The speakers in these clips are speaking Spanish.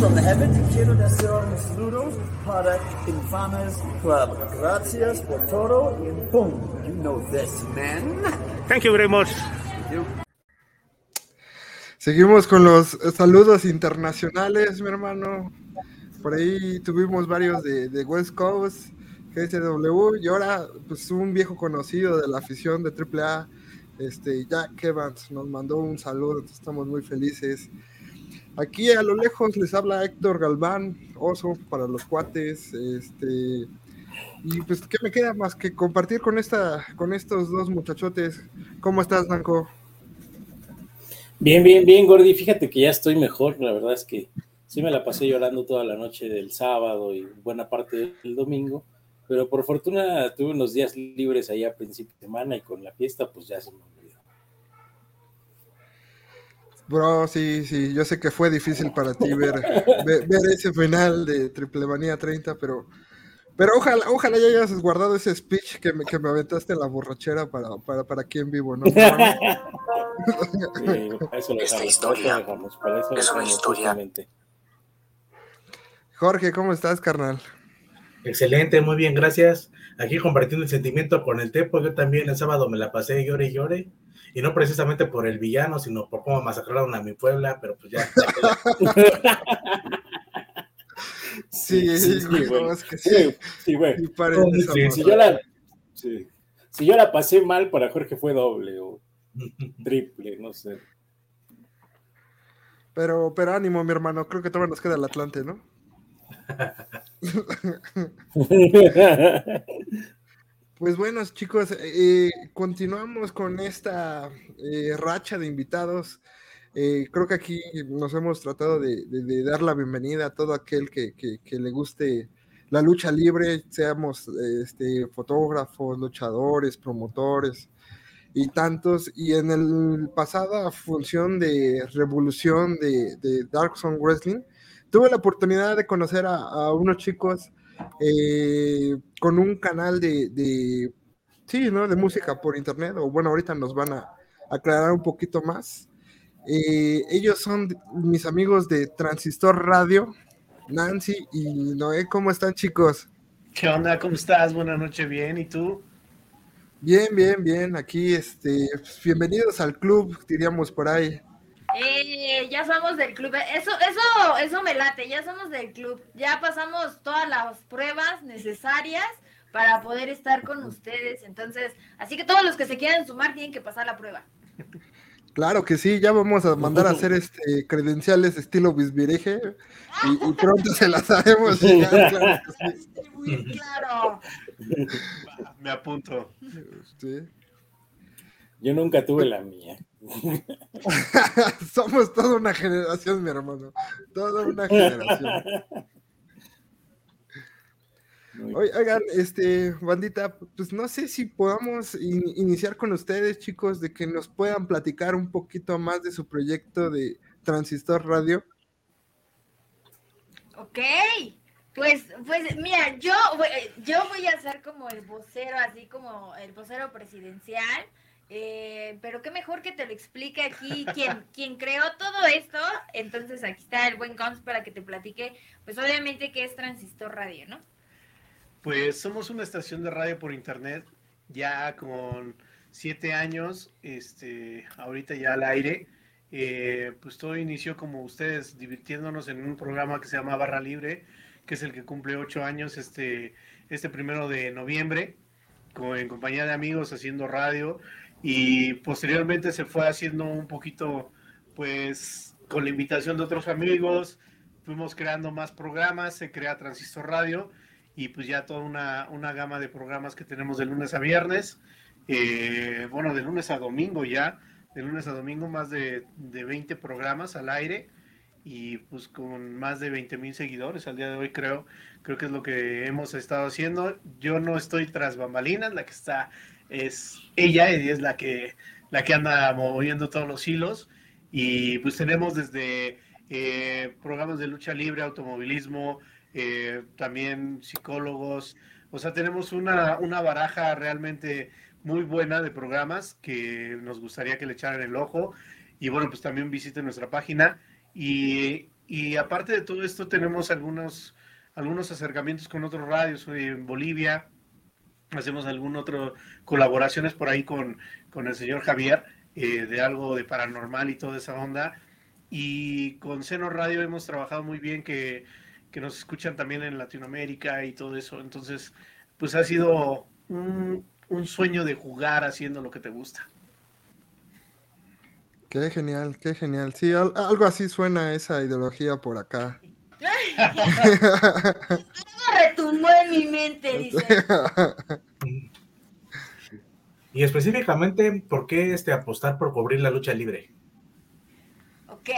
from y quiero desear mis saludos para Infames Club. Gracias por todo y boom, you know this, man. Thank you very much. Seguimos con los saludos internacionales, mi hermano. Por ahí tuvimos varios de, de West Coast, GSW, y ahora pues un viejo conocido de la afición de AAA, este, Jack Evans, nos mandó un saludo, estamos muy felices. Aquí a lo lejos les habla Héctor Galván, oso para los cuates, este, y pues qué me queda más que compartir con esta, con estos dos muchachotes. ¿Cómo estás, Nanco? Bien, bien, bien, Gordy. Fíjate que ya estoy mejor. La verdad es que sí me la pasé llorando toda la noche del sábado y buena parte del domingo. Pero por fortuna tuve unos días libres ahí a principio de semana y con la fiesta, pues ya se me. Bro, sí, sí, yo sé que fue difícil para ti ver, ver, ver ese final de Triple Manía 30, pero, pero ojalá, ojalá ya hayas guardado ese speech que me, que me aventaste en la borrachera para, para, para aquí en vivo, ¿no? Sí, eso lo Esta historia para eso lo dejamos, para eso lo es una historia. justamente. Jorge, ¿cómo estás, carnal? Excelente, muy bien, gracias. Aquí compartiendo el sentimiento con el Tepo, yo también el sábado me la pasé llore y llore, y no precisamente por el villano, sino por cómo masacraron a mi Puebla, pero pues ya. Sí, sí, sí, güey, güey. no, es que sí. Sí, güey. sí. Si yo la, sí. si yo la pasé mal, para Jorge fue doble o triple, no sé. Pero, pero ánimo, mi hermano, creo que todavía nos queda el Atlante, ¿no? Pues bueno, chicos, eh, continuamos con esta eh, racha de invitados. Eh, creo que aquí nos hemos tratado de, dar la bienvenida a todo aquel que, le guste la lucha libre, seamos este, fotógrafos, luchadores, promotores y tantos. Y en el pasada función de revolución de, de Dark Zone Wrestling, tuve la oportunidad de conocer a unos chicos eh, con un canal de, de, sí, ¿no? de música por internet, o bueno, ahorita nos van a aclarar un poquito más. Eh, ellos son mis amigos de Transistor Radio, Nancy y Noé, ¿cómo están chicos? ¿Qué onda? ¿Cómo estás? Buenas noches, bien. ¿Y tú? Bien, bien, bien, aquí, este, pues, bienvenidos al club, diríamos por ahí. Eh, ya somos del club. Eso, eso, eso me late. Ya somos del club. Ya pasamos todas las pruebas necesarias para poder estar con ustedes. Entonces, así que todos los que se quieran sumar tienen que pasar la prueba. Claro que sí, ya vamos a mandar a hacer este credenciales estilo bisbireje y, y pronto se las haremos claro. Sí, muy claro. Me apunto. Sí. Yo nunca tuve la mía. Somos toda una generación, mi hermano. Toda una generación. Oigan, este, bandita, pues no sé si podamos in- iniciar con ustedes, chicos, de que nos puedan platicar un poquito más de su proyecto de Transistor Radio. Ok. Pues, pues, mira, yo, yo voy a ser como el vocero, así como el vocero presidencial. Eh, pero qué mejor que te lo explique aquí quien, quien creó todo esto. Entonces aquí está el buen Cons para que te platique, pues obviamente que es Transistor Radio, ¿no? Pues somos una estación de radio por internet, ya con siete años, este, ahorita ya al aire. Eh, pues todo inició como ustedes, divirtiéndonos en un programa que se llama Barra Libre, que es el que cumple ocho años este, este primero de noviembre, con- en compañía de amigos haciendo radio. Y posteriormente se fue haciendo un poquito, pues, con la invitación de otros amigos, fuimos creando más programas, se crea Transistor Radio y pues ya toda una, una gama de programas que tenemos de lunes a viernes, eh, bueno, de lunes a domingo ya, de lunes a domingo más de, de 20 programas al aire y pues con más de 20 mil seguidores al día de hoy creo, creo que es lo que hemos estado haciendo. Yo no estoy tras bambalinas, la que está es ella y es la que, la que anda moviendo todos los hilos. Y pues tenemos desde eh, programas de lucha libre, automovilismo, eh, también psicólogos, o sea, tenemos una, una baraja realmente muy buena de programas que nos gustaría que le echaran el ojo. Y bueno, pues también visiten nuestra página. Y, y aparte de todo esto, tenemos algunos, algunos acercamientos con otros radios en Bolivia. Hacemos algún otro colaboraciones por ahí con, con el señor Javier eh, de algo de paranormal y toda esa onda. Y con Seno Radio hemos trabajado muy bien, que, que nos escuchan también en Latinoamérica y todo eso. Entonces, pues ha sido un, un sueño de jugar haciendo lo que te gusta. Qué genial, qué genial. Sí, al- algo así suena esa ideología por acá. Retumbó en mi mente, dice. Y específicamente, ¿por qué este apostar por cubrir la lucha libre? Ok.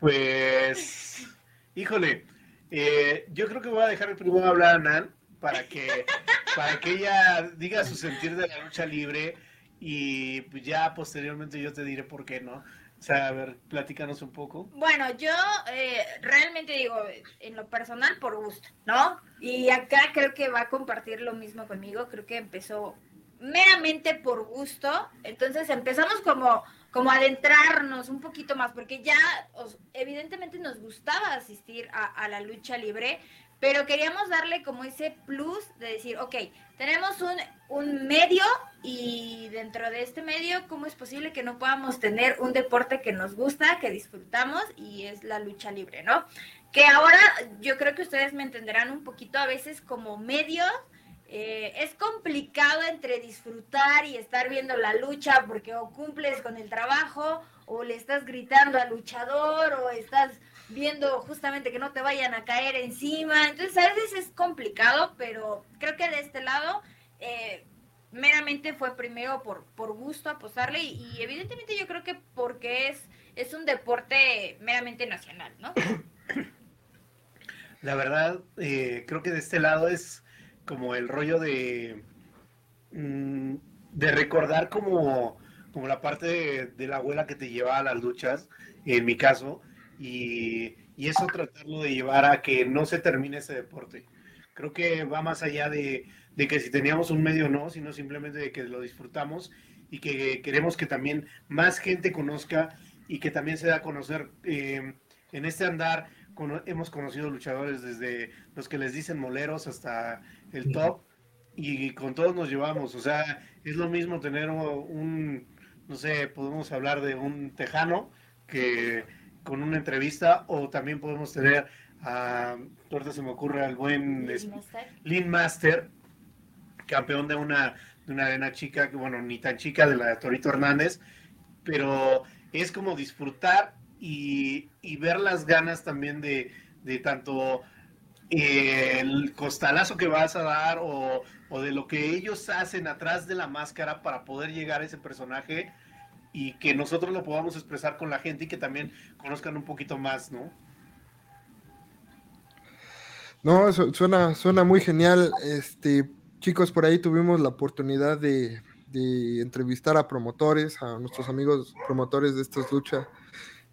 Pues, híjole, eh, yo creo que voy a dejar primero hablar a Nan para que, para que ella diga su sentir de la lucha libre y pues ya posteriormente yo te diré por qué no. Sea, a ver, platícanos un poco. Bueno, yo eh, realmente digo, en lo personal, por gusto, ¿no? Y acá creo que va a compartir lo mismo conmigo. Creo que empezó meramente por gusto. Entonces empezamos como, como adentrarnos un poquito más, porque ya os- evidentemente nos gustaba asistir a la lucha libre, pero queríamos darle como ese plus de decir, ok, tenemos un, un medio y dentro de este medio, ¿cómo es posible que no podamos tener un deporte que nos gusta, que disfrutamos y es la lucha libre, ¿no? Que ahora yo creo que ustedes me entenderán un poquito a veces como medios. eh, es complicado entre disfrutar y estar viendo la lucha porque o cumples con el trabajo o le estás gritando al luchador o estás viendo justamente que no te vayan a caer encima. Entonces a veces es complicado, pero creo que de este lado eh, meramente fue primero por, por gusto apostarle y, y evidentemente yo creo que porque es, es un deporte meramente nacional, ¿no? La verdad, eh, creo que de este lado es como el rollo de, mm, de recordar como, como la parte de, de la abuela que te llevaba a las luchas, en mi caso, y, y eso tratarlo de llevar a que no se termine ese deporte. Creo que va más allá de, de que si teníamos un medio o no, sino simplemente de que lo disfrutamos y que queremos que también más gente conozca y que también se da a conocer eh, en este andar cono- hemos conocido luchadores desde los que les dicen moleros hasta el top y con todos nos llevamos. O sea, es lo mismo tener un, no sé, podemos hablar de un tejano que con una entrevista o también podemos tener a, ahorita se me ocurre al buen Lin Master, campeón de una, de una arena chica, que bueno, ni tan chica, de la de Torito Hernández, pero es como disfrutar y, y ver las ganas también de, de tanto eh, el costalazo que vas a dar o, o de lo que ellos hacen atrás de la máscara para poder llegar a ese personaje y que nosotros lo podamos expresar con la gente y que también conozcan un poquito más, ¿no? No, su- suena, suena muy genial. Este, chicos, por ahí tuvimos la oportunidad de, entrevistar a promotores, a nuestros amigos promotores de estas luchas,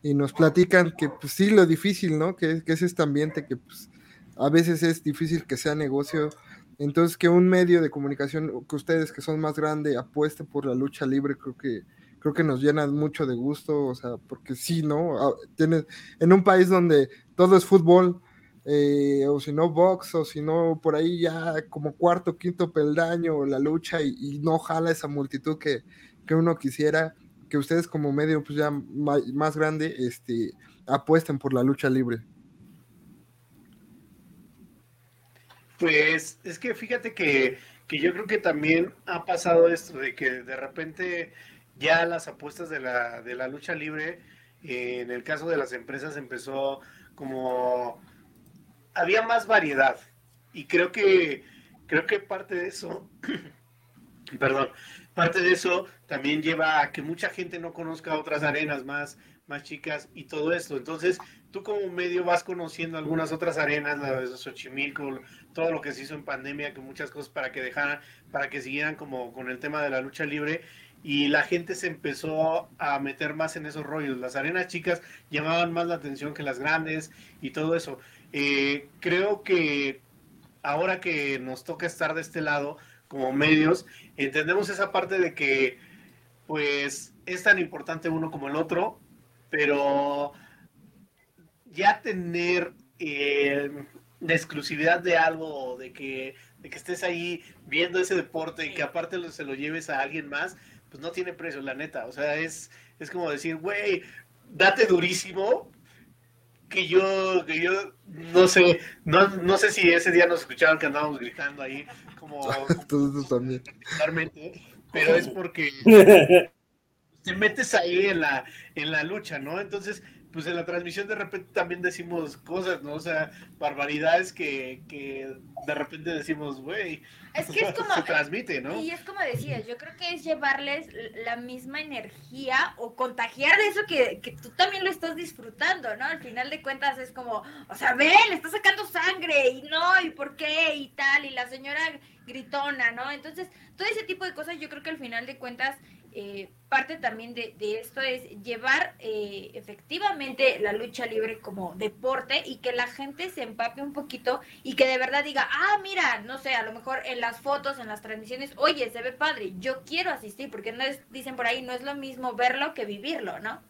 y nos platican que pues sí, lo difícil, ¿no? Que, que es este ambiente que pues a veces es difícil que sea negocio. Entonces, que un medio de comunicación, que ustedes que son más grandes, apuesten por la lucha libre, creo que creo que nos llena mucho de gusto, o sea, porque sí, ¿no? Ah, Tienes, en un país donde todo es fútbol, eh, o si no box, o si no por ahí ya como cuarto, quinto peldaño la lucha y, y no jala esa multitud que, que uno quisiera, que ustedes como medio pues ya más grande este, apuesten por la lucha libre. Pues es que fíjate que, que yo creo que también ha pasado esto de que de repente ya las apuestas de la, de la lucha libre, eh, en el caso de las empresas empezó como había más variedad y creo que creo que parte de eso perdón parte de eso también lleva a que mucha gente no conozca otras arenas más más chicas y todo esto. Entonces tú como medio vas conociendo algunas otras arenas la de Xochimilco todo lo que se hizo en pandemia que muchas cosas para que dejaran para que siguieran como con el tema de la lucha libre y la gente se empezó a meter más en esos rollos. Las arenas chicas llamaban más la atención que las grandes y todo eso. Eh, creo que ahora que nos toca estar de este lado como medios, entendemos esa parte de que pues es tan importante uno como el otro, pero ya tener eh, la exclusividad de algo, de que, de que estés ahí viendo ese deporte y que aparte se lo lleves a alguien más, pues no tiene precio, la neta. O sea, es, es como decir, güey, date durísimo. Que yo, que yo, no sé, no, no sé si ese día nos escucharon que andábamos gritando ahí, como Entonces también. particularmente, pero es porque te metes ahí en la, en la lucha, ¿no? Entonces, pues en la transmisión de repente también decimos cosas, ¿no? O sea, barbaridades que, que de repente decimos, güey, Es que es como, se transmite, ¿no? Y es como decías, yo creo que es llevarles la misma energía o contagiar de eso que, que tú también lo estás disfrutando, ¿no? Al final de cuentas es como, o sea, ven, le está sacando sangre y no, y por qué y tal, y la señora gritona, ¿no? Entonces, todo ese tipo de cosas yo creo que al final de cuentas eh, parte también de, esto es llevar eh, efectivamente la lucha libre como deporte y que la gente se empape un poquito y que de verdad diga, ah, mira, no sé, a lo mejor en las fotos, en las transmisiones, oye, se ve padre, yo quiero asistir, porque no es, dicen por ahí, no es lo mismo verlo que vivirlo, ¿no?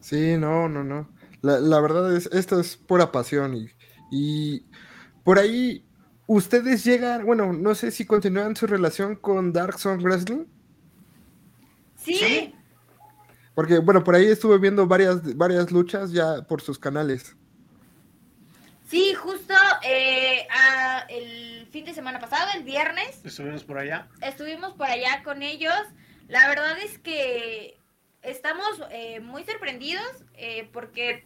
Sí, no, no, no. La, la verdad es, esto es pura pasión y, y por ahí ustedes llegan, bueno, no sé si continúan su relación con Dark Zone Wrestling, Sí, Sí. porque bueno, por ahí estuve viendo varias, varias luchas ya por sus canales. sí, justo eh, el fin de semana pasado, el viernes, Estuvimos por allá. estuvimos por allá con ellos. La verdad es que estamos eh, muy sorprendidos eh, porque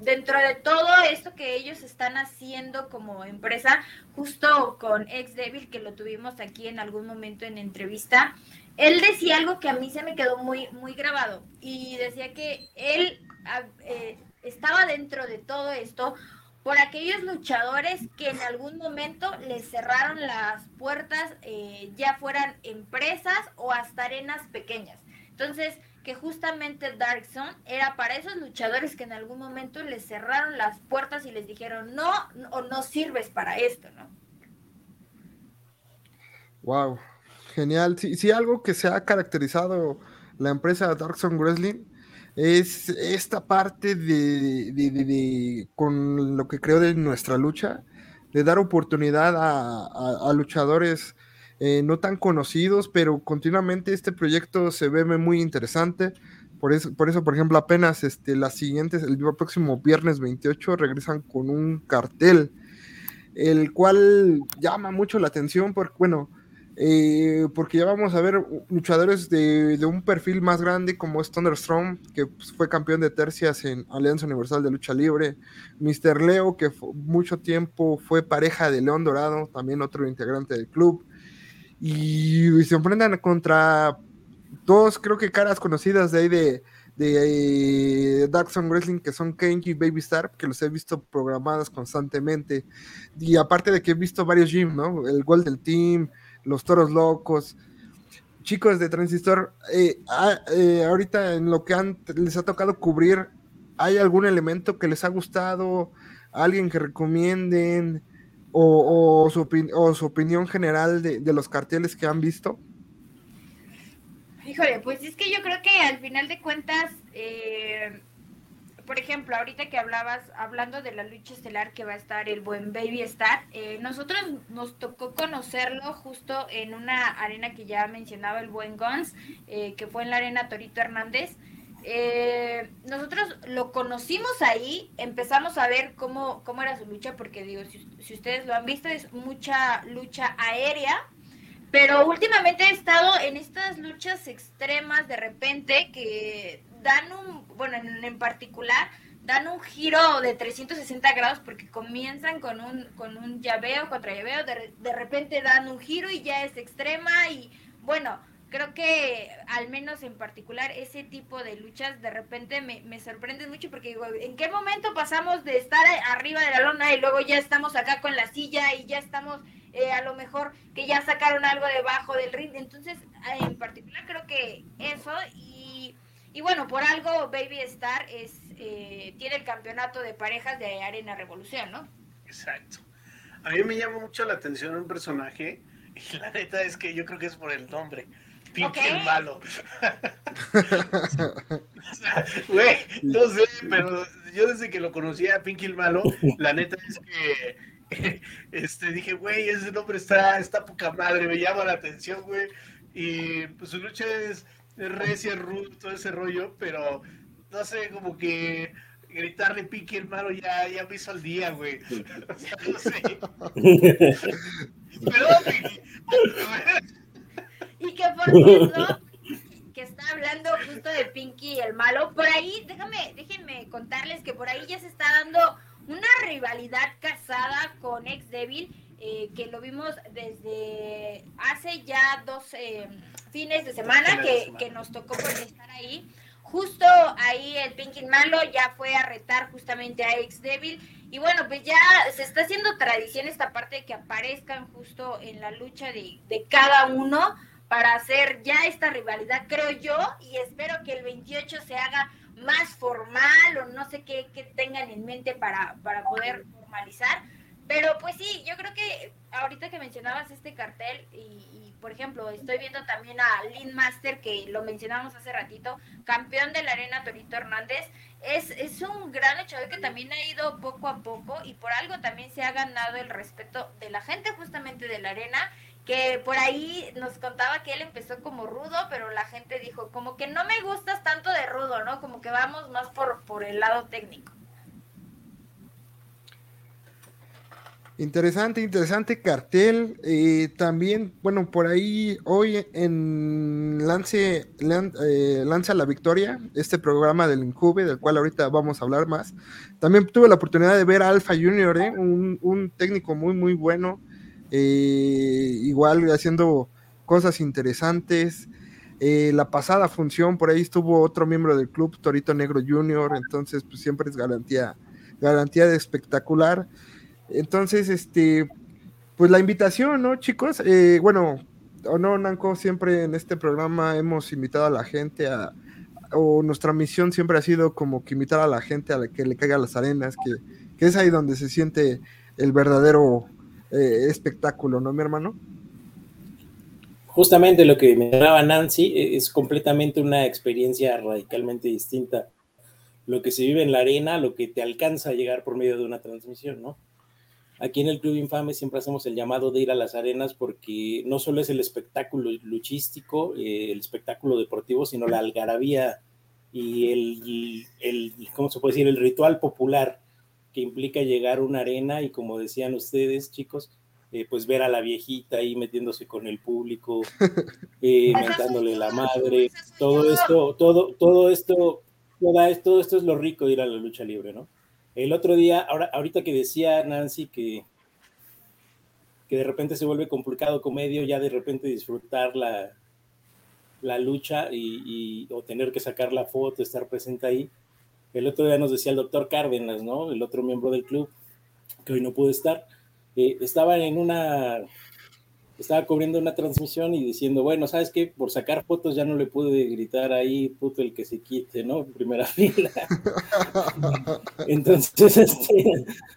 dentro de todo esto que ellos están haciendo como empresa, justo con Ex Devil, que lo tuvimos aquí en algún momento en entrevista, él decía algo que a mí se me quedó muy, muy grabado y decía que él ah, eh, estaba dentro de todo esto por aquellos luchadores que en algún momento les cerraron las puertas, eh, ya fueran empresas o hasta arenas pequeñas. Entonces, que justamente Dark Zone era para esos luchadores que en algún momento les cerraron las puertas y les dijeron no o no sirves para esto, ¿no? Wow, genial. Si algo que se ha caracterizado la empresa Dark Wrestling es esta parte de, con lo que creo de nuestra lucha, de dar oportunidad a luchadores eh, no tan conocidos, pero continuamente este proyecto se ve muy interesante. Por eso, por eso, por ejemplo, apenas este, las siguientes, el próximo viernes 28, regresan con un cartel, el cual llama mucho la atención, porque, bueno, eh, porque ya vamos a ver luchadores de, de un perfil más grande como es Thunderstrom, que pues, fue campeón de tercias en Alianza Universal de Lucha Libre, Mr. Leo, que mucho tiempo fue pareja de León Dorado, también otro integrante del club, y, se enfrentan contra dos, creo que caras conocidas de ahí de, de eh, Wrestling, que son Kenji y Baby Star, que los he visto programadas constantemente, y aparte de que he visto varios gyms, ¿no? El Golden Team, los Toros Locos, chicos de Transistor, eh, ah, eh, ahorita en lo que han, les ha tocado cubrir, ¿hay algún elemento que les ha gustado? ¿Alguien que recomienden? ¿O, su opinión general de, de los carteles que han visto? Híjole, pues es que yo creo que al final de cuentas, eh, por ejemplo, ahorita que hablabas, hablando de la lucha estelar que va a estar el buen Baby Star, eh, nosotros nos tocó conocerlo justo en una arena que ya mencionaba el buen Guns, eh, que fue en la arena Torito Hernández. Eh, nosotros lo conocimos ahí, empezamos a ver cómo, cómo era su lucha, porque digo, si, ustedes lo han visto, es mucha lucha aérea, pero últimamente he estado en estas luchas extremas de repente que dan un, bueno, en, en particular, dan un giro de 360 grados porque comienzan con un, con un llaveo contra llaveo, de, de repente dan un giro y ya es extrema y bueno, creo que al menos en particular ese tipo de luchas de repente me, me sorprenden mucho porque digo, ¿en qué momento pasamos de estar arriba de la lona y luego ya estamos acá con la silla y ya estamos eh, a lo mejor que ya sacaron algo debajo del ring? Entonces, en particular creo que eso y, y bueno, por algo Baby Star es eh, tiene el campeonato de parejas de Arena Revolución, ¿no? Exacto. A mí me llama mucho la atención un personaje y la neta es que yo creo que es por el nombre. Pinche Ok. malo. Güey, no sé, pero yo desde que lo conocí a Pinky el Malo, la neta es que este, dije, güey, ese nombre está, está poca madre, me llama la atención, güey. Y pues su lucha es recia, rudo, todo ese rollo, pero no sé, como que gritarle Pinky el Malo ya, ya me hizo el día, güey. O sea, no sé. Perdón, Pinky. Y que por cierto, que está hablando justo de Pinky y el malo, por ahí, déjame, déjenme contarles que por ahí ya se está dando una rivalidad casada con Ex Devil, eh, que lo vimos desde hace ya dos eh, fines de semana que, que nos tocó estar ahí. Justo ahí el Pinky Malo ya fue a retar justamente a Ex Devil. Y bueno, pues ya se está haciendo tradición esta parte de que aparezcan justo en la lucha de, de cada uno para hacer ya esta rivalidad, creo yo, y espero que el 28 se haga más formal o no sé qué, qué tengan en mente para, para poder formalizar. Pero pues sí, yo creo que ahorita que mencionabas este cartel y, por ejemplo estoy viendo también a Lynn Master que lo mencionamos hace ratito, campeón de la arena Torito Hernández, es, es un gran luchador que también ha ido poco a poco y por algo también se ha ganado el respeto de la gente justamente de la arena que por ahí nos contaba que él empezó como rudo, pero la gente dijo, como que no me gustas tanto de rudo, ¿no? Como que vamos más por, por el lado técnico. Interesante, interesante cartel. Eh, también, bueno, por ahí hoy en Lance, Lan, eh, Lanza la Victoria, este programa del Incube, del cual ahorita vamos a hablar más. También tuve la oportunidad de ver a Alpha Junior, ¿eh? un, un técnico muy, muy bueno eh, igual haciendo cosas interesantes. Eh, la pasada función, por ahí estuvo otro miembro del club, Torito Negro Junior, entonces pues siempre es garantía, garantía de espectacular. Entonces, este, pues la invitación, ¿no, chicos? Eh, bueno, o no, Nanco, siempre en este programa hemos invitado a la gente a, o nuestra misión siempre ha sido como que invitar a la gente a la que le caiga las arenas, que, que es ahí donde se siente el verdadero eh, espectáculo, ¿no, mi hermano? Justamente lo que mencionaba Nancy e, es completamente una experiencia radicalmente distinta. Lo que se vive en la arena, lo que te alcanza a llegar por medio de una transmisión, ¿no? Aquí en el Club Infame siempre hacemos el llamado de ir a las arenas porque no solo es el espectáculo luchístico, eh, el espectáculo deportivo, sino la algarabía y el, el, ¿cómo se puede decir? El ritual popular que implica llegar a una arena y como decían ustedes, chicos, eh, pues ver a la viejita ahí metiéndose con el público, eh, mentándole la madre, todo esto, todo, todo esto, toda, todo esto es lo rico de ir a la lucha libre, ¿no? El otro día, ahora, ahorita que decía Nancy que, que de repente se vuelve complicado comedio, ya de repente disfrutar la, la lucha y, y, o tener que sacar la foto, estar presente ahí. El otro día nos decía el doctor Cárdenas, ¿no? El otro miembro del club, que hoy no pudo estar, eh, estaba en una, estaba cubriendo una transmisión y diciendo, bueno, ¿sabes qué? Por sacar fotos ya no le pude gritar ahí, puto, el que se quite, ¿no? En primera fila. Entonces, este,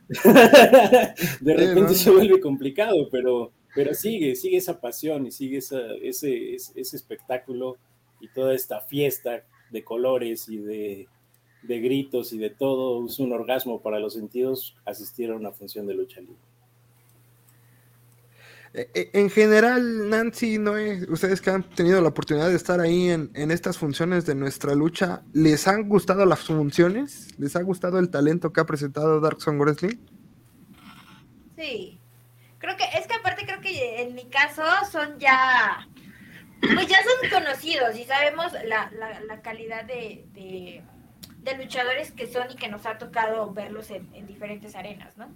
de repente se vuelve complicado, pero, pero sigue, sigue esa pasión y sigue esa, ese, ese, ese espectáculo y toda esta fiesta de colores y de de gritos y de todo, es un orgasmo para los sentidos asistir a una función de lucha libre. En general, Nancy, ¿no? ustedes que han tenido la oportunidad de estar ahí en, en, estas funciones de nuestra lucha, ¿les han gustado las funciones? ¿Les ha gustado el talento que ha presentado Dark Song Wrestling? Sí, creo que, es que aparte creo que en mi caso son ya, pues ya son conocidos y sabemos la, la, la calidad de, de de luchadores que son y que nos ha tocado verlos en, en, diferentes arenas, ¿no?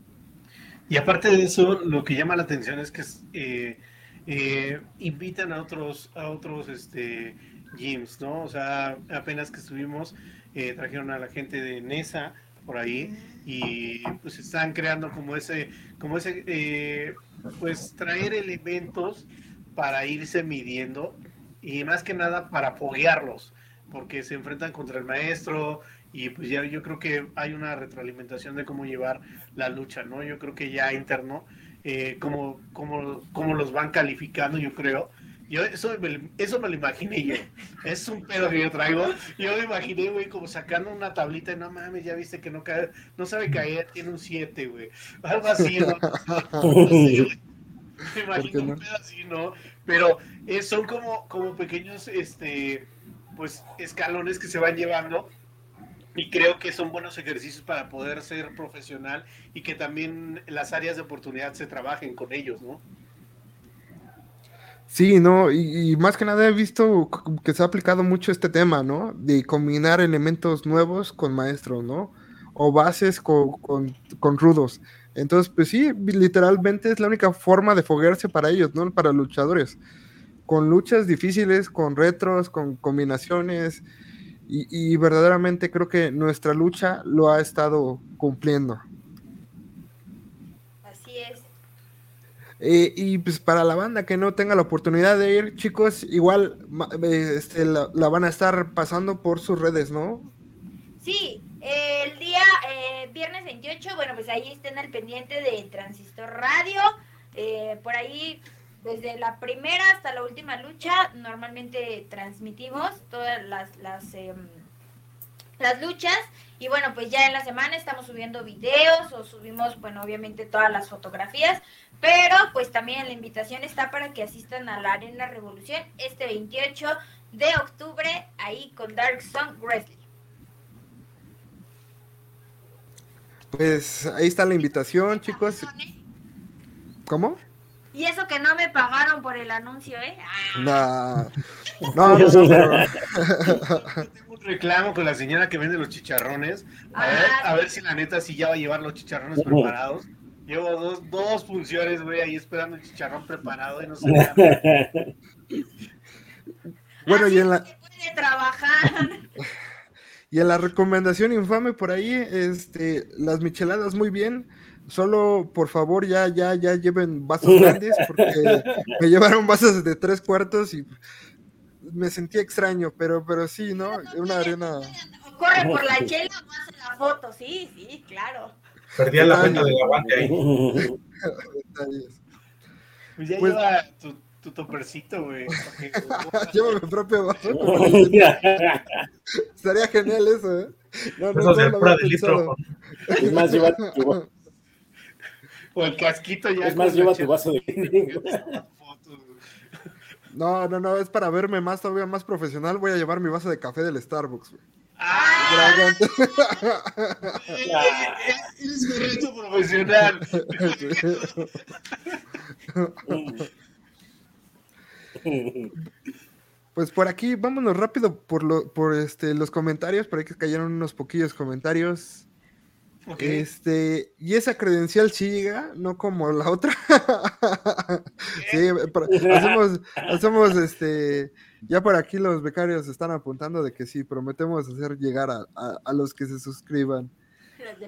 Y aparte de eso, lo que llama la atención es que eh, eh, invitan a otros, a otros este, gyms, ¿no? O sea, apenas que estuvimos, eh, trajeron a la gente de NESA por ahí y pues están creando como ese, como ese, eh, pues traer elementos para irse midiendo y más que nada para foguearlos porque se enfrentan contra el maestro y pues ya yo creo que hay una retroalimentación de cómo llevar la lucha, ¿no? Yo creo que ya interno, eh, cómo, cómo, cómo los van calificando, yo creo Yo eso me, eso me lo imaginé yo. Es un pedo que yo traigo. Yo me imaginé, güey, como sacando una tablita y no mames, ya viste que no cae, no sabe caer, tiene un 7, güey. Algo así, ¿no? me imagino un pedo así, ¿no? Pero eh, son como, como pequeños, este, pues, escalones que se van llevando y creo que son buenos ejercicios para poder ser profesional y que también las áreas de oportunidad se trabajen con ellos, ¿no? Sí, no, y, más que nada he visto que se ha aplicado mucho este tema, ¿no? De combinar elementos nuevos con maestros, ¿no? O bases con, con, rudos. Entonces, pues sí, literalmente es la única forma de foguearse para ellos, ¿no? Para luchadores. Con luchas difíciles, con retros, con combinaciones. Y, y verdaderamente creo que nuestra lucha lo ha estado cumpliendo. Eh, y pues para la banda que no tenga la oportunidad de ir, chicos, igual este, la, van a estar pasando por sus redes, ¿no? Sí, el día eh, viernes 28, bueno, pues ahí estén al pendiente de Transistor Radio. Eh, por ahí, desde la primera hasta la última lucha, normalmente transmitimos todas las, las, em, las luchas. Y bueno, pues ya en la semana estamos subiendo videos o subimos, bueno, obviamente todas las fotografías pero pues también la invitación está para que asistan a la Arena Revolución este 28 de octubre ahí con Dark Sun Wrestling. Pues ahí está la invitación, chicos. ¿Cómo? Y eso que no me pagaron por el anuncio, ¿eh? No, no, no, Tengo un reclamo con la señora que vende los chicharrones. A, ver, ah, a ver si la neta sí ya va a llevar los chicharrones preparados. Llevo dos, dos funciones, güey, ahí esperando el chicharrón preparado y no sé Bueno, y en la. trabajar. Y en la recomendación infame por ahí, este, las micheladas muy bien. Solo, por favor, ya, ya, ya lleven vasos grandes, porque me llevaron vasos de tres cuartos y me sentí extraño, pero, pero sí, ¿no? Una arena. Corre por la chela o hace la foto, sí, sí, claro. Perdía la cuenta del aguante ahí. Pues ya pues... lleva tu, tu topercito, güey. Llevo mi propio vaso. Estaría genial eso, ¿eh? No, no, no, no, no litro. Es más, lleva tu... O el casquito ya. Es más, lleva tu vaso de... No, no, no, es para verme más todavía más profesional. Voy a llevar mi vaso de café del Starbucks, güey. ¡Ah! Es un reto profesional. Pues por aquí, vámonos rápido por, lo, por este, los comentarios, por ahí que cayeron unos poquillos comentarios. Este, y esa credencial siga, no como la otra. sí, hacemos, hacemos este, ya por aquí los becarios están apuntando de que sí, prometemos hacer llegar a, los que se suscriban.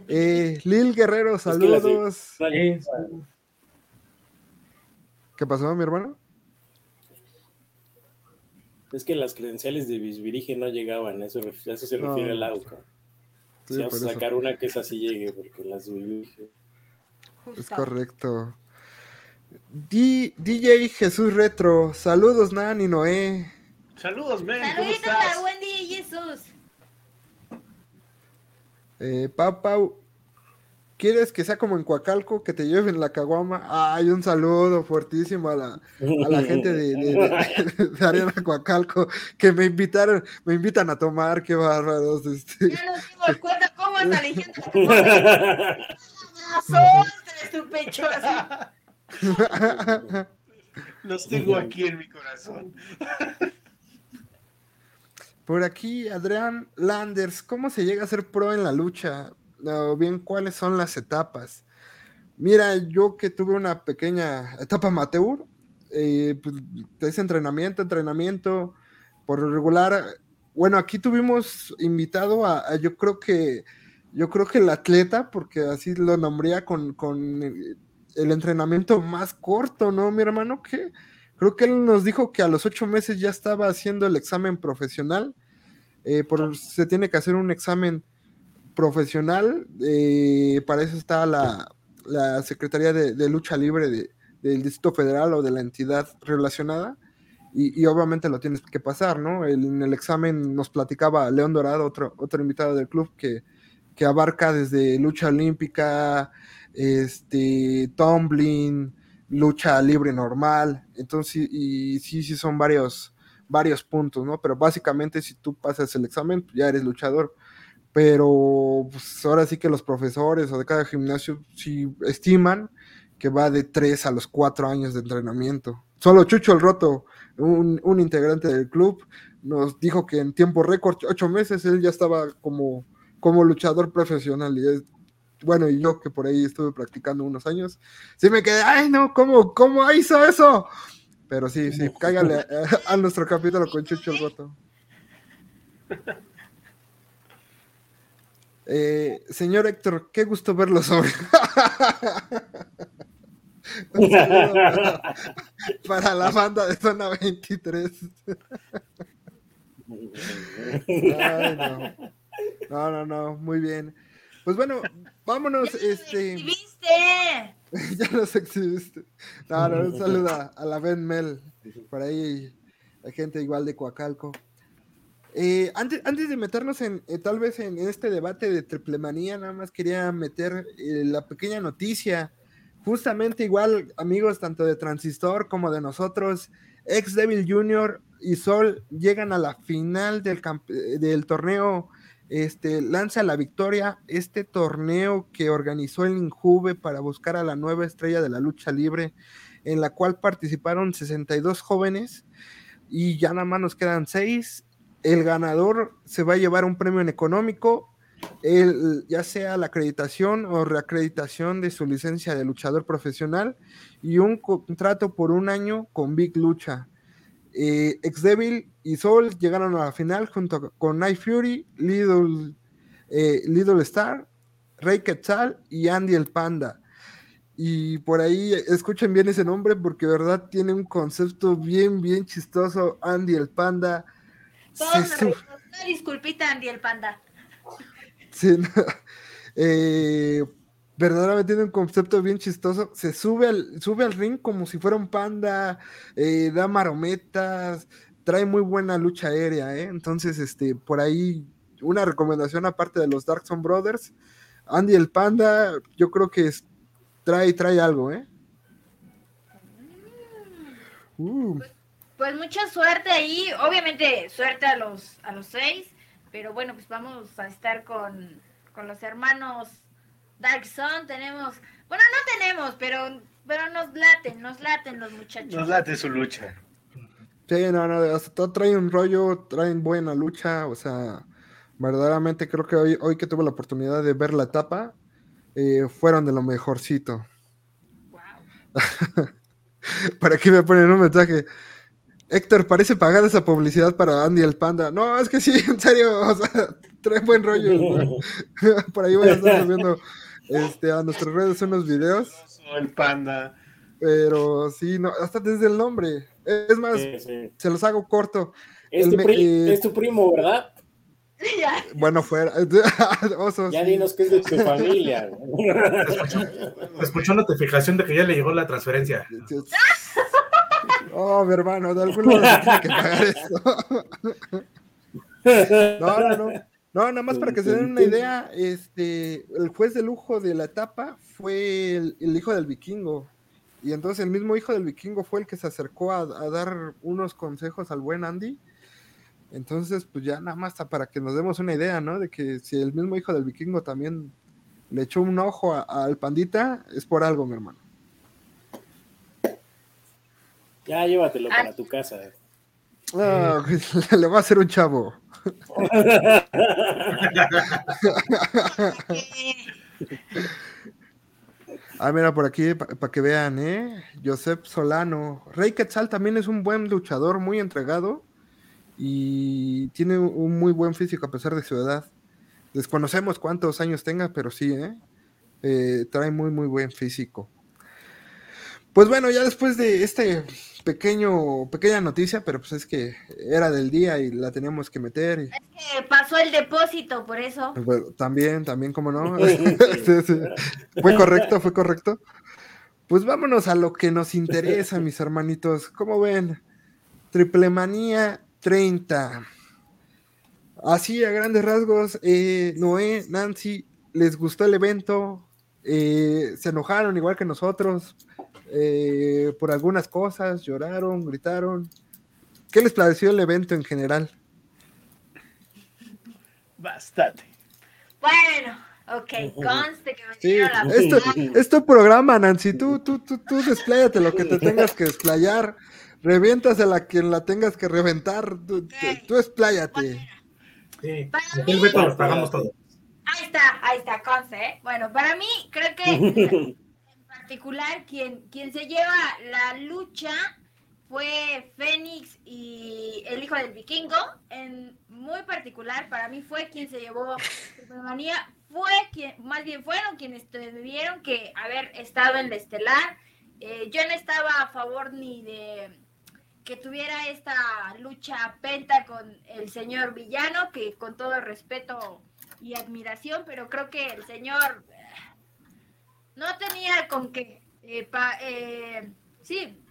Eh, Lil Guerrero, saludos. ¿Qué pasó, mi hermano? Es que las credenciales de Bisbirige no llegaban, eso, eso se refiere al AUCA. A sacar una que esa sí llegue, porque las de Es correcto. DJ Jesús Retro, saludos Nan y Noé. Saludos, men. Saluditos a Wendy y Jesús. Eh, Pau, ¿quieres que sea como en Coacalco, que te lleven la caguama? Ay, un saludo fuertísimo a la, a la gente de, de, de, Arena Coacalco, que me invitaron, me invitan a tomar, qué bárbaros. Este. Ya nos dimos cuenta cómo anda eligiendo la corazón de su pecho Los tengo aquí en mi corazón. Por aquí, Adrián Landers, ¿cómo se llega a ser pro en la lucha? Bien, ¿cuáles son las etapas? Mira, yo que tuve una pequeña etapa amateur, eh, pues, es entrenamiento, entrenamiento, por regular. Bueno, aquí tuvimos invitado a, yo creo que, yo creo que el atleta, porque así lo nombría con, con el entrenamiento más corto, ¿no, mi hermano? ¿Qué? Creo que él nos dijo que a los ocho meses ya estaba haciendo el examen profesional. Eh, se tiene que hacer un examen profesional. Eh, para eso está la, Secretaría de, Lucha Libre del Distrito Federal o de la entidad relacionada. y, obviamente lo tienes que pasar, ¿no? en el examen nos platicaba León Dorado, otro, otro invitado del club, que, que abarca desde lucha olímpica, este, tumbling, lucha libre normal, entonces, y sí, sí son varios, varios puntos, ¿no? Pero básicamente si tú pasas el examen, ya eres luchador. Pero pues, ahora sí que los profesores o de cada gimnasio sí estiman que va de 3 a los 4 años de entrenamiento. Solo Chucho el Roto, un, un integrante del club, nos dijo que en tiempo récord, 8 meses, él ya estaba como, como luchador profesional. Y es, bueno, y yo que por ahí estuve practicando unos años, sí me quedé, ay no, ¿cómo, cómo hizo eso? Pero sí, sí, cáigale a, nuestro capítulo con Chucho el Roto. Eh, señor Héctor, qué gusto verlo sobre. para, la banda de zona 23. no. no, no, muy bien. Pues bueno, vámonos. este... Exhibiste. ya los exhibiste. No, no, un saludo a, la Ben Mel. Por ahí hay gente igual de Coacalco. Eh, antes, antes, de meternos en eh, tal vez en, este debate de triplemanía, nada más quería meter eh, la pequeña noticia. Justamente igual, amigos, tanto de Transistor como de nosotros, Ex Devil Junior y Sol llegan a la final del, del torneo este, lanza la victoria este torneo que organizó el Injuve para buscar a la nueva estrella de la lucha libre, en la cual participaron 62 jóvenes y ya nada más nos quedan 6. El ganador se va a llevar un premio en económico, ya sea la acreditación o reacreditación de su licencia de luchador profesional y un contrato por un año con Big Lucha. Eh, Ex Devil y Soul llegaron a la final junto con Night Fury, Little, eh, Little Star, Rey Quetzal y Andy el Panda. Y por ahí escuchen bien ese nombre porque verdad tiene un concepto bien, bien chistoso. Andy el Panda. Disculpita, Andy el Panda. Sí, eh, verdaderamente tiene un concepto bien chistoso. Se sube al, sube al ring como si fuera un panda, eh, da marometas, trae muy buena lucha aérea, ¿eh? Entonces, este, por ahí, una recomendación aparte de los Darkson Brothers. Andy el Panda, yo creo que trae, trae algo, ¿eh? Uh. Pues, pues, mucha suerte ahí, obviamente suerte a los, a los seis, pero bueno, pues vamos a estar con, con los hermanos Dark Sun, tenemos, bueno, no tenemos, pero, pero nos laten, nos laten los muchachos. Nos late su lucha. Sí, no, no, hasta todo trae un rollo, traen buena lucha, o sea, verdaderamente creo que hoy, hoy que tuve la oportunidad de ver la etapa, eh, fueron de lo mejorcito. Wow. Para aquí me ponen un mensaje. Héctor, parece pagada esa publicidad para Andy el Panda. No, es que sí, en serio, o sea, trae buen rollo. Por ahí voy a estar subiendo este, a nuestras redes unos videos. El panda. Pero sí, no, hasta desde el nombre. Es más, se los hago corto. Es, tu, eh, tu, primo, ¿verdad? Bueno, fuera. Ya dinos que es de tu familia. Escuchó notificación de que ya le llegó la transferencia. Oh, mi hermano, de algún lado tiene que pagar eso. No, no, no. No, nada más para que se den una idea, este, el juez de lujo de la etapa fue el, hijo del vikingo. Y entonces el mismo hijo del vikingo fue el que se acercó a, dar unos consejos al buen Andy. Entonces, pues ya nada más para que nos demos una idea, ¿no? De que si el mismo hijo del vikingo también le echó un ojo al pandita, es por algo, mi hermano. Ya llévatelo para tu casa. Ah, le va a hacer un chavo. ah, mira, por aquí, para que vean, ¿eh? Josep Solano. Rey Quetzal también es un buen luchador, muy entregado y tiene un muy buen físico a pesar de su edad. Desconocemos cuántos años tenga, pero sí, ¿eh? eh trae muy, muy buen físico. Pues bueno, ya después de este pequeño, pequeña noticia, pero pues es que era del día y la teníamos que meter. Es que pasó el depósito, por eso. también, también, como no. Fue correcto, fue correcto. Pues vámonos a lo que nos interesa, mis hermanitos. ¿Cómo ven? Triplemanía 30. Así a grandes rasgos, eh, Noé, Nancy, ¿les gustó el evento? Eh, ¿Se enojaron igual que nosotros eh, por algunas cosas? ¿Lloraron? ¿Gritaron? ¿Qué les pareció el evento en general? Bastante. Bueno, ok, conste que me Sí, la esto, es tu programa, Nancy. Tú, tú, tú, tú despláyate lo que te tengas que desplayar. Reviéntasela a quien la tengas que reventar. Tú, tú, tú expláyate. Sí, el lo pagamos todo. Ahí está, ahí está, conste, ¿eh? Bueno, para mí, creo que particular quien, quien se lleva la lucha fue Fénix y el hijo del vikingo. En muy particular, para mí fue quien se llevó Supermanía. Fue quien, más bien fueron quienes tuvieron que haber estado en la estelar. Eh, yo no estaba a favor ni de que tuviera esta lucha penta con el señor villano, que con todo respeto y admiración, pero creo que el señor con qué. eh, pa- eh, sí,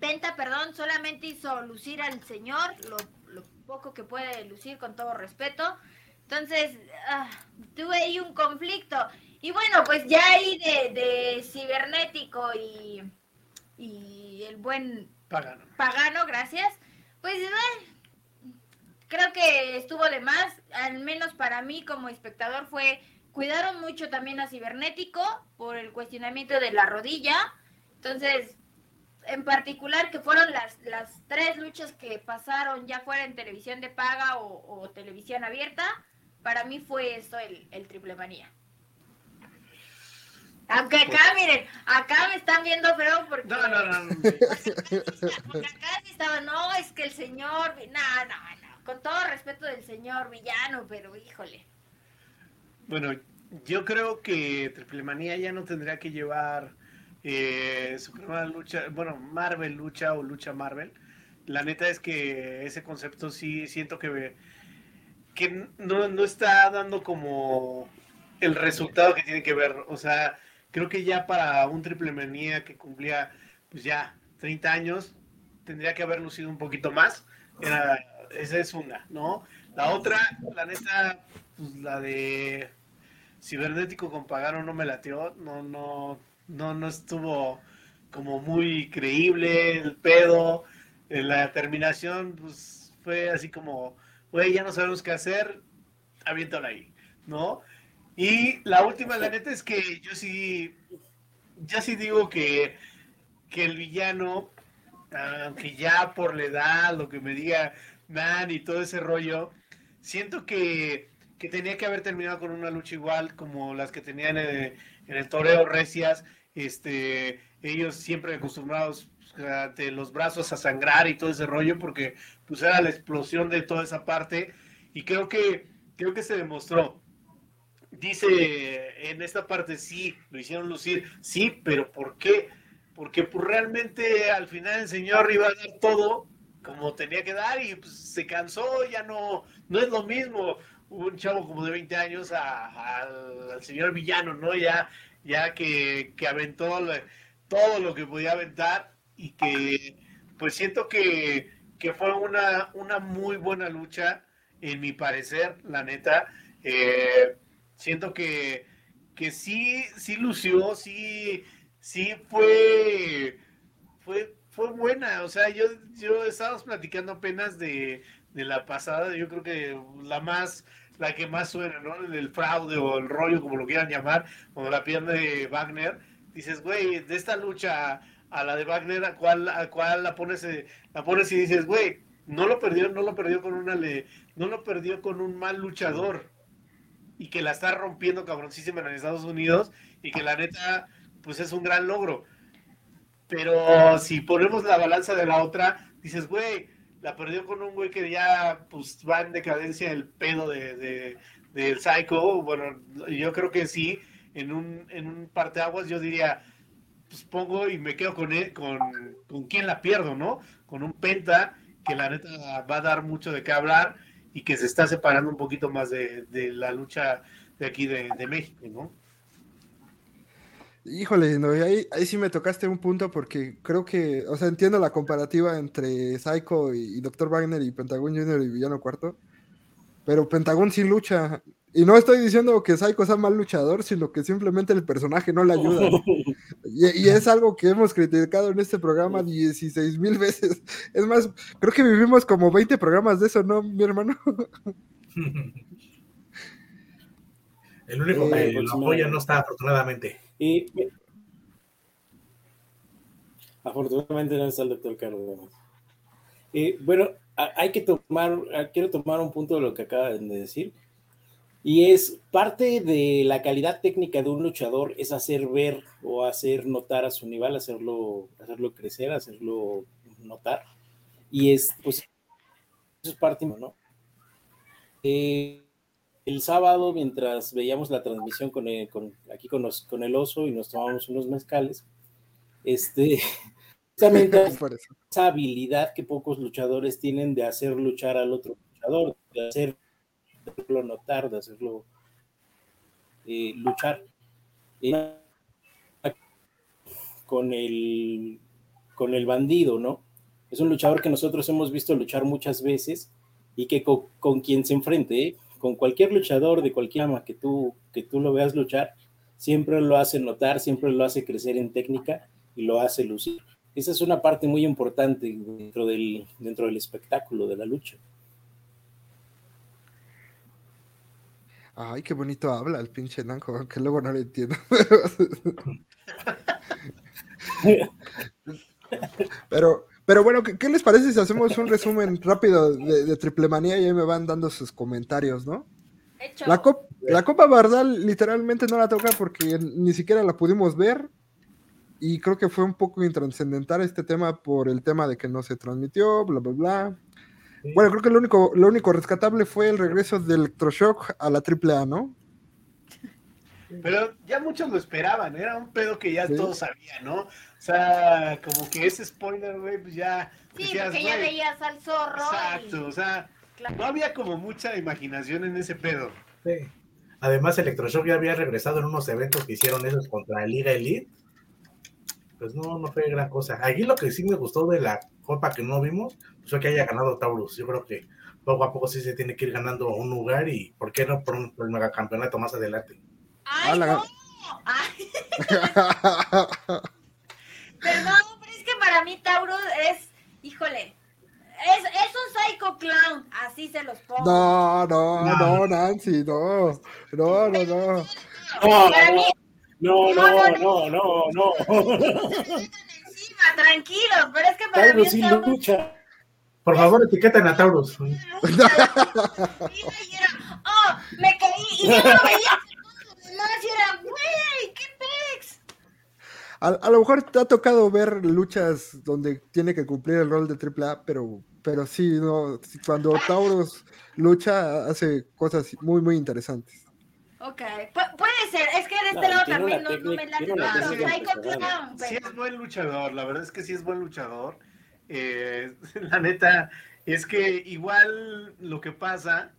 Penta, perdón, solamente hizo lucir al señor lo, lo poco que puede lucir con todo respeto. Entonces, ah, tuve ahí un conflicto. Y bueno, pues ya ahí de, de cibernético y, y el buen Pagano. Pagano, gracias. Pues eh, creo que estuvo de más, al menos para mí como espectador fue, cuidaron mucho también a Cibernético por el cuestionamiento de la rodilla. Entonces, en particular que fueron las, las tres luchas que pasaron, ya fuera en televisión de paga o, o televisión abierta, para mí fue eso el, el triple manía. Aunque acá, miren, acá me están viendo feo porque... No, no, no. no. Porque acá sí estaba, no, es que el señor, no, no, no, con todo respeto del señor villano, pero híjole. Bueno, yo creo que Triple Manía ya no tendría que llevar eh, su primera lucha, bueno, Marvel lucha o lucha Marvel. La neta es que ese concepto sí siento que, que no, no está dando como el resultado que tiene que ver. O sea, creo que ya para un Triple Manía que cumplía pues ya 30 años, tendría que haber lucido un poquito más. Era, esa es una, ¿no? La otra, la neta, pues la de cibernético con Pagano no me lateó, no, no, no, no estuvo como muy creíble el pedo. La terminación, pues fue así como, güey, ya no sabemos qué hacer, aviéntalo ahí, ¿no? Y la última, la neta, es que yo sí, ya sí digo que, que el villano, aunque ya por la edad, lo que me diga Man y todo ese rollo, siento que, que tenía que haber terminado con una lucha igual como las que tenían en, el- en el toreo Recias, este, ellos siempre acostumbrados ante los brazos a sangrar y todo ese rollo, porque pues era la explosión de toda esa parte, y creo que, creo que se demostró. Dice en esta parte, sí, lo hicieron lucir, sí, pero ¿por qué? Porque pues realmente al final el señor iba a dar todo como tenía que dar y pues, se cansó, ya no, no es lo mismo un chavo como de 20 años a- al, señor villano, ¿no? Ya, ya que, aventó todo lo que podía aventar y que pues siento que, que fue una, una muy buena lucha, en mi parecer, la neta. Eh, siento que, que sí, sí lució, sí, sí fue, fue, fue buena. O sea, yo, yo estábamos platicando apenas de, de la pasada, yo creo que la más, la que más suena, ¿no? El fraude o el rollo, como lo quieran llamar, como la pierna de Wagner. Dices, güey, de esta lucha a la de Wagner, ¿a cuál, a cuál la pones, eh, la pones y dices, güey, no lo perdió, no lo perdió con una le, no lo perdió con un mal luchador y que la está rompiendo cabroncísima en Estados Unidos y que la neta, pues es un gran logro. Pero si ponemos la balanza de la otra, dices, güey, la perdió con un güey que ya pues va en decadencia el pedo de, de, del Psycho. Bueno, yo creo que sí, en un, en un parteaguas yo diría, pues pongo y me quedo con, él, con, con quién la pierdo, ¿no? Con un Penta que la neta va a dar mucho de qué hablar y que se está separando un poquito más de, de la lucha de aquí de, de México, ¿no? Híjole, no, ahí, ahí sí me tocaste un punto porque creo que, o sea, entiendo la comparativa entre Psycho y, y Dr. Wagner y Pentagon Jr. y Villano Cuarto, pero Pentagon sí lucha. Y no estoy diciendo que Psycho sea mal luchador, sino que simplemente el personaje no le ayuda. Y, y es algo que hemos criticado en este programa 16 mil veces. Es más, creo que vivimos como 20 programas de eso, ¿no, mi hermano? El único Eh, que pues, lo apoya no está, afortunadamente. Y afortunadamente no está el doctor Cárdenas. Eh, bueno, hay que tomar, quiero tomar un punto de lo que acaban de decir. Y es parte de la calidad técnica de un luchador es hacer ver o hacer notar a su nivel, hacerlo, hacerlo crecer, hacerlo notar. Y es, pues, eso es parte, ¿no? Eh, el sábado, mientras veíamos la transmisión con el- con- aquí con, los- con el oso y nos tomamos unos mezcales, este, justamente esa habilidad que pocos luchadores tienen de hacer luchar al otro luchador, de hacer- de hacerlo notar, de hacerlo eh, luchar. Eh, con el con el bandido, ¿no? Es un luchador que nosotros hemos visto luchar muchas veces y que co- con, quien se enfrente, ¿eh? Con cualquier luchador de cualquier ama que tú, que tú lo veas luchar, siempre lo hace notar, siempre lo hace crecer en técnica y lo hace lucir. Esa es una parte muy importante dentro del, dentro del espectáculo de la lucha. Ay, qué bonito habla el pinche Nanjo, aunque luego no le entiendo. Pero, pero bueno, ¿qué, qué les parece si hacemos un resumen rápido de, de Triple Manía y ahí me van dando sus comentarios, ¿no? Hecho. La, cop- la Copa Bardal literalmente no la toca porque ni siquiera la pudimos ver y creo que fue un poco intrascendental este tema por el tema de que no se transmitió, bla, bla, bla. Bueno, creo que lo único, lo único rescatable fue el regreso de Electroshock a la AAA, ¿no? Pero ya muchos lo esperaban, era un pedo que ya Sí. todos sabían, ¿no? O sea, como que ese spoiler, güey, pues ya. Sí, decías, porque ya veías al zorro. Exacto, y- o sea, claro. no había como mucha imaginación en ese pedo. Sí. Además, Electroshock ya había regresado en unos eventos que hicieron esos contra Liga Elite. Pues no, no fue gran cosa. Aquí lo que sí me gustó de la copa que no vimos pues fue que haya ganado Taurus. Yo creo que poco a poco sí se tiene que ir ganando un lugar y, ¿por qué no por, un, por el megacampeonato más adelante? ¡Ay, no! Ay, perdón, pero es que para mí Taurus es, híjole, es, es un psycho clown, así se los pongo. No, no, No. no, Nancy, no, no, no, no. No, Para mí, no, No, no, no, no, no, no. encima, tranquilos, pero es que para Tauro mí sí Taurus lucha. Por favor, etiqueten a Taurus. y oh, me caí, y yo no veía demás y era, güey. A, a lo mejor te ha tocado ver luchas donde tiene que cumplir el rol de AAA, pero, pero sí, no, cuando Taurus lucha hace cosas muy, muy interesantes. Ok, pu- puede ser, es que de este No, lado también no, no me una tanto psycho Sí pero... es buen luchador, la verdad es que sí es buen luchador. Eh, la neta, es que igual lo que pasa,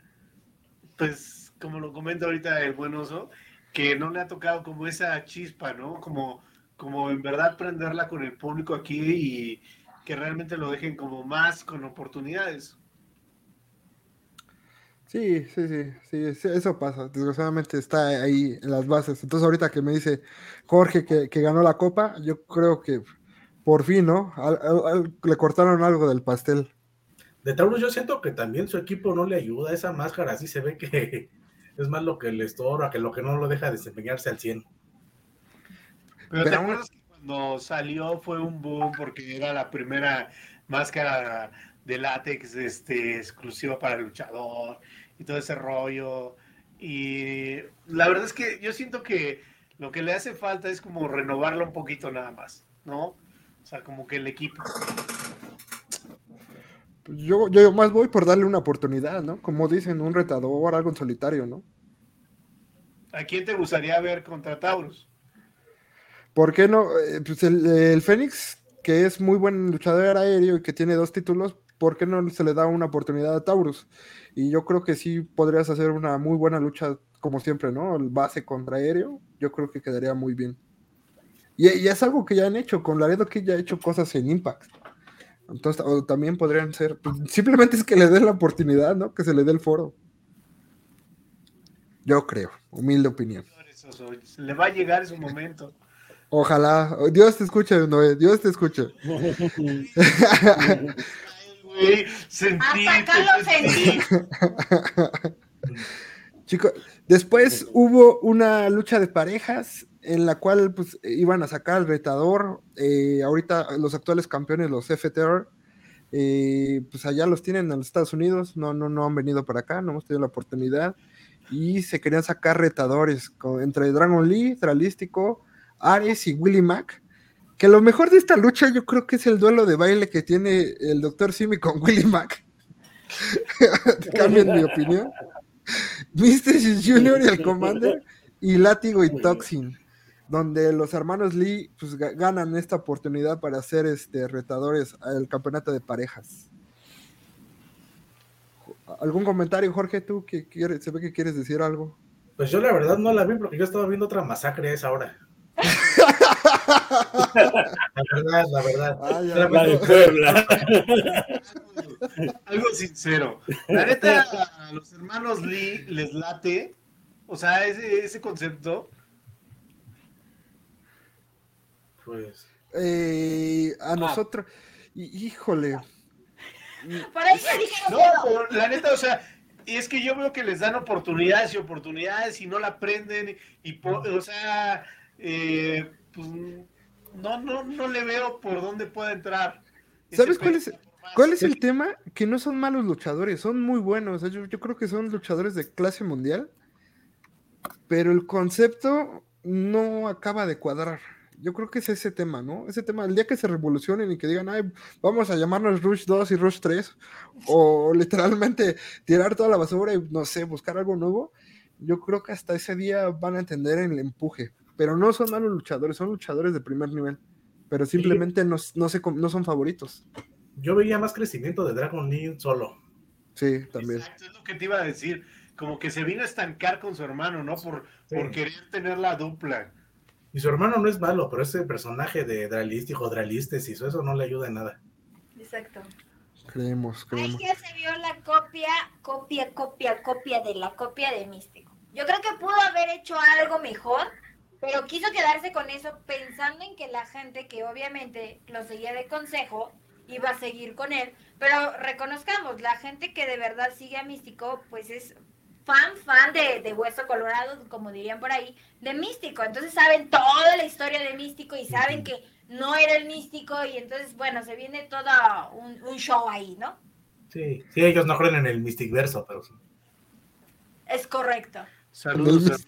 pues como lo comenta ahorita el buen oso, que no le ha tocado como esa chispa, ¿no? Como, como en verdad prenderla con el público aquí y que realmente lo dejen como más con oportunidades. Sí, sí, sí, sí, sí, eso pasa. Desgraciadamente está ahí en las bases. Entonces ahorita que me dice Jorge que, que ganó la copa, yo creo que por fin, ¿no? Al- al- al- le cortaron algo del pastel. De Taurus yo siento que también su equipo no le ayuda. Esa máscara sí se ve que es más lo que le estorba que lo que no lo deja desempeñarse al 100. Pero, ¿te Pero- acuerdas que cuando salió fue un boom porque era la primera máscara de látex este, exclusiva para el luchador y todo ese rollo? Y la verdad es que yo siento que lo que le hace falta es como renovarla un poquito nada más, ¿no? O sea, como que el equipo. Pues Yo, yo más voy por darle una oportunidad, ¿no? Como dicen, un retador, algo en solitario, ¿no? ¿A quién te gustaría ver contra Taurus? ¿Por qué no? Eh, pues el, el Fénix, que es muy buen luchador aéreo y que tiene dos títulos, ¿por qué no se le da una oportunidad a Taurus? Y yo creo que sí podrías hacer una muy buena lucha, como siempre, ¿no? El base contra aéreo, yo creo que quedaría muy bien. Y, es algo que ya han hecho, con Laredo que ya ha hecho cosas en Impact. Entonces, o también podrían ser, pues, simplemente es que le den la oportunidad, ¿no? Que se le dé el foro. Yo creo, humilde opinión. Le va a llegar ese momento. Ojalá, Dios te escuche, Noé, Dios te escuche. Güey, sentí, Hasta acá lo sentí. Chicos, después hubo una lucha de parejas en la cual pues iban a sacar al retador. eh, ahorita los actuales campeones, los FTR, eh, pues allá los tienen en los Estados Unidos, no, no, no han venido para acá, no hemos tenido la oportunidad. Y se querían sacar retadores con- entre Dragon Lee, Tralístico, Ares y Willy Mac. Que lo mejor de esta lucha yo creo que es el duelo de baile que tiene el Dr. Simi con Willy Mac. Cambien mi opinión. Mystery Junior y el Commander y Látigo y Toxin, donde los hermanos Lee pues, ga- ganan esta oportunidad para ser este, retadores al campeonato de parejas. ¿Algún comentario, Jorge? ¿Tú que quieres, se ve que quieres decir algo? Pues yo la verdad no la vi porque yo estaba viendo otra masacre a esa hora. La verdad, la verdad. Ah, La de Puebla. Algo sincero. La neta, a los hermanos Lee les late. O sea, ese, ese concepto. Pues, Eh, a nosotros, y- híjole, Por ahí se dije No, pero la neta, o sea, y es que yo veo que les dan oportunidades y oportunidades y no la aprenden. Y, o sea, eh, pues no, no, no le veo por dónde puede entrar. ¿Sabes cuál es, cuál es el tema? Que no son malos luchadores, son muy buenos. o sea, yo, yo creo que son luchadores de clase mundial, pero el concepto no acaba de cuadrar. Yo creo que es ese tema, ¿no? Ese tema, el día que se revolucionen y que digan, ay, vamos a llamarnos Rush 2 y Rush 3, o literalmente tirar toda la basura y, no sé, buscar algo nuevo, yo creo que hasta ese día van a entender el empuje. Pero no son malos luchadores, son luchadores de primer nivel, pero simplemente no, no, se, no son favoritos. yo veía más crecimiento de Dragon Lee solo. Sí, también. Exacto, es lo que te iba a decir. Como que se vino a estancar con su hermano, ¿no? Por, Sí. por querer tener la dupla. Y su hermano no es malo, pero ese personaje de Dralistico, Dralistes, y eso, eso no le ayuda en nada. Exacto. Creemos, Ahí creemos. ya se vio la copia, copia, copia, copia de la copia de Místico. Yo creo que pudo haber hecho algo mejor, pero quiso quedarse con eso pensando en que la gente que obviamente lo seguía de consejo iba a seguir con él. Pero reconozcamos, la gente que de verdad sigue a Místico, pues es fan, fan de, de Hueso Colorado, como dirían por ahí, de Místico. Entonces saben toda la historia de Místico y saben que no era el Místico y entonces, bueno, se viene todo un, un show ahí, ¿no? Sí, sí, ellos no creen en el Mystic Verso, pero sí. Es correcto. Saludos.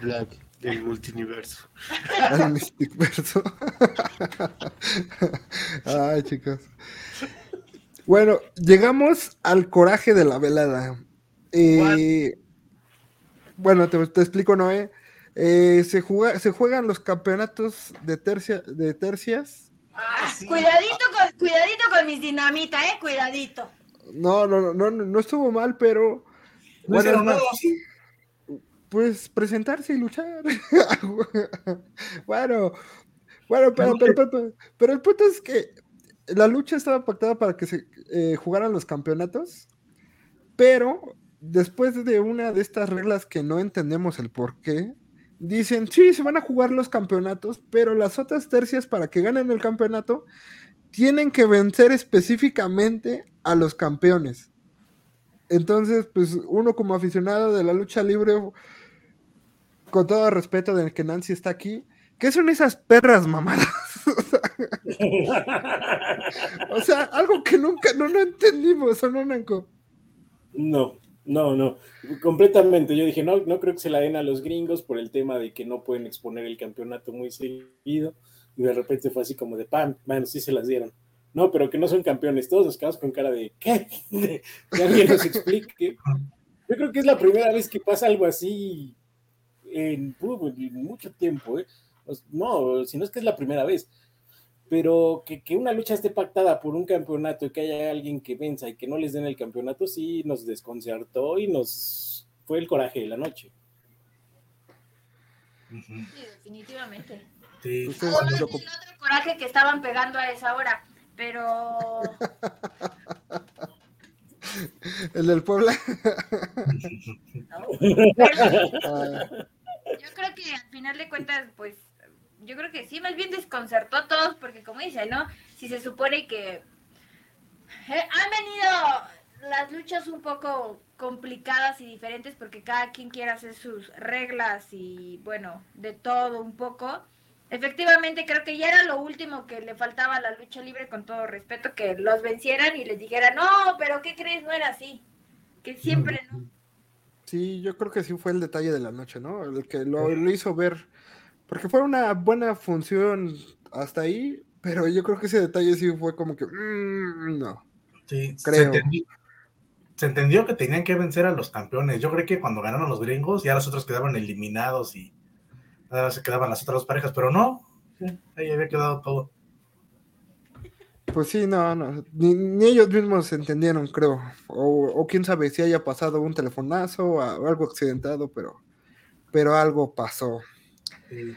Black del multiverso. Al Mystic Verso. Ay, chicos. Bueno, llegamos al coraje de la velada. Eh, bueno, te, te explico, Noé. Eh, se, juega- se juegan los campeonatos de, tercia, de tercias. Ah, sí. Cuidadito con, cuidadito con mis dinamita, eh, cuidadito. No, no, no, no, no estuvo mal, pero No hicieron no, nada. Pues presentarse y luchar. bueno, bueno, pero, pero, pero, pero- el punto es que la lucha estaba pactada para que se eh, jugaran los campeonatos, pero después de una de estas reglas que no entendemos el por qué, dicen, sí, se van a jugar los campeonatos, pero las otras tercias para que ganen el campeonato tienen que vencer específicamente a los campeones. Entonces, pues uno como aficionado de la lucha libre, con todo respeto de que Nancy está aquí, ¿qué son esas perras mamadas? o sea, algo que nunca, no, no entendimos, ¿o no, Nanco? No, no, no, completamente. Yo dije, no, no creo que se la den a los gringos por el tema de que no pueden exponer el campeonato muy seguido. Y de repente fue así como de, pam, bueno, sí se las dieron. No, pero que no son campeones. Todos nos quedamos con cara de, ¿qué? que alguien nos explique. Yo creo que es la primera vez que pasa algo así en, en mucho tiempo. ¿eh? Pues, No, si no es que es la primera vez. Pero que, que, una lucha esté pactada por un campeonato y que haya alguien que venza y que no les den el campeonato, sí nos desconcertó y nos fue el coraje de la noche. Sí, definitivamente. Sí. El otro comp- coraje que estaban pegando a esa hora. Pero El del Puebla. ¿no? Yo creo que al final de cuentas, pues, yo creo que sí, más bien desconcertó a todos, porque como dice, ¿no? Si se supone que eh, han venido las luchas un poco complicadas y diferentes, porque cada quien quiere hacer sus reglas y, bueno, de todo un poco. Efectivamente, creo que ya era lo último que le faltaba a la lucha libre, con todo respeto, que los vencieran y les dijeran, no, pero ¿qué crees? No era así. Que siempre no. Sí, yo creo que sí fue el detalle de la noche, ¿no? El que lo, lo hizo ver. Porque fue una buena función hasta ahí, pero yo creo que ese detalle sí fue como que. mm, no. Sí, Creo. Se, entendió, se entendió que tenían que vencer a los campeones. Yo creo que cuando ganaron los gringos, ya los otros quedaban eliminados y nada se quedaban las otras dos parejas, pero no, sí, ahí había quedado todo. Pues sí, no, no. Ni, ni ellos mismos se entendieron, creo. O, o quién sabe si haya pasado un telefonazo o algo accidentado, pero, pero algo pasó. Sí.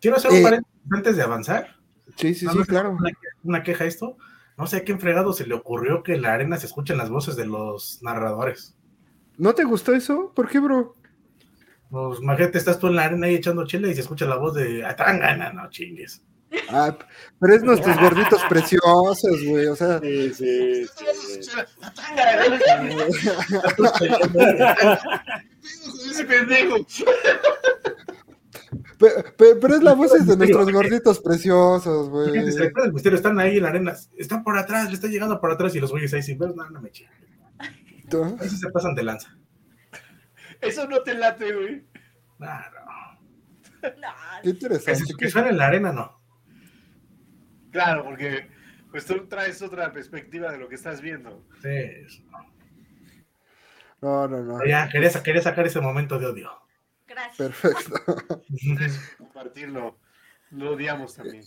Quiero hacer un Eh, paréntesis antes de avanzar. Sí, sí, sí, claro. Una, una queja esto. No sé a quién fregado se le ocurrió que en la arena se escuchen las voces de los narradores. ¿No te gustó eso? ¿Por qué, bro? Pues, imagínate, estás tú en la arena ahí echando chile y se escucha la voz de Atangana, no chingues. Ah, pero es nuestros gorditos preciosos, güey. O sea, Sí, sí. Ese pendejo. pero es la voz de nuestros gorditos preciosos, güey. El misterio, están ahí en la arena, están por atrás, le está llegando por atrás y los güeyes ahí sin ver, no, no me chingues. ¿Tú? Ahí sí se pasan de lanza. Eso no te late, güey. Nah, no. Qué Que, interesante. si- que suena en la arena, no. Claro, porque pues tú traes otra perspectiva de lo que estás viendo. Sí. No, no, no. Ya, quería, sa- quería sacar ese momento de odio. Gracias. Perfecto. Compartirlo. Lo odiamos también.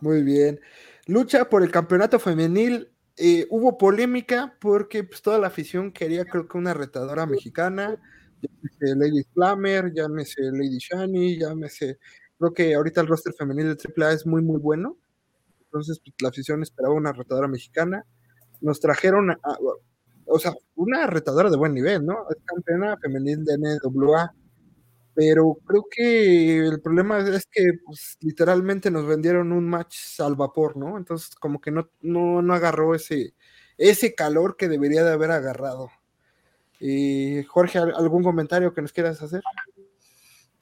Muy bien. Lucha por el campeonato femenil. eh, hubo polémica porque pues, toda la afición quería, creo que una retadora mexicana. Llámese Lady Flammer, llámese Lady Shani, llámese. Creo que ahorita el roster femenil de AAA es muy, muy bueno. Entonces, pues, la afición esperaba una retadora mexicana. Nos trajeron, a- o sea, una retadora de buen nivel, ¿no? Es campeona femenil de NWA. Pero creo que el problema es que pues, literalmente nos vendieron un match al vapor, ¿no? Entonces como que no, no, no agarró ese, ese calor que debería de haber agarrado. Y Jorge, ¿al- ¿algún comentario que nos quieras hacer?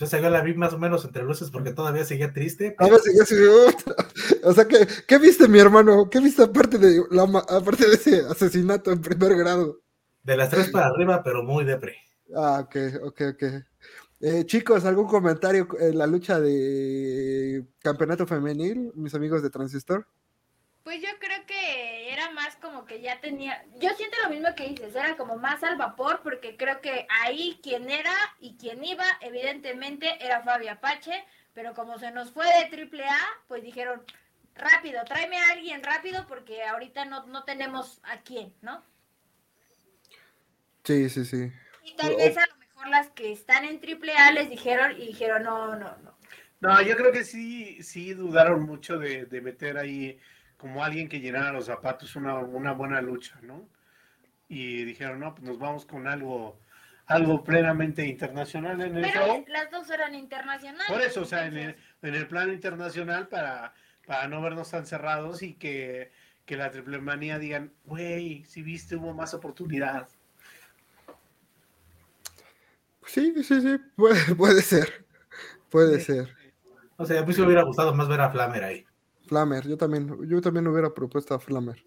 Entonces yo la vi más o menos entre luces porque todavía seguía triste. A ver si ya se- O sea, ¿qué, ¿qué viste, mi hermano? ¿Qué viste aparte de, la, aparte de ese asesinato en primer grado? De las tres para arriba, pero muy depre. Ah, ok, ok, ok. Eh, chicos, ¿algún comentario en la lucha de campeonato femenil, mis amigos de Transistor? Pues yo creo que era más como que ya tenía, yo siento lo mismo que dices, era como más al vapor porque creo que ahí quien era y quien iba, evidentemente era Fabi Apache, pero como se nos fue de triple A, pues dijeron, rápido, tráeme a alguien rápido porque ahorita no, no tenemos a quién, ¿no? Sí, sí, sí. Y tal vez a lo mejor las que están en triple A les dijeron y dijeron, no, no, no. No, yo creo que sí, sí dudaron mucho de, de meter ahí como alguien que llenara los zapatos una, una buena lucha, ¿no? Y dijeron, no, pues nos vamos con algo, algo plenamente internacional en el Pero show. las dos eran internacionales. Por eso, o sea, en el, en el plano internacional para, para no vernos tan cerrados y que, que la triple manía digan, güey, si viste, hubo más oportunidad. Sí, sí, sí, puede, puede ser. Puede Sí. ser. O sea, a mí sí me hubiera gustado más ver a Flamer ahí. Flamer, yo también, yo también hubiera propuesto a Flamer.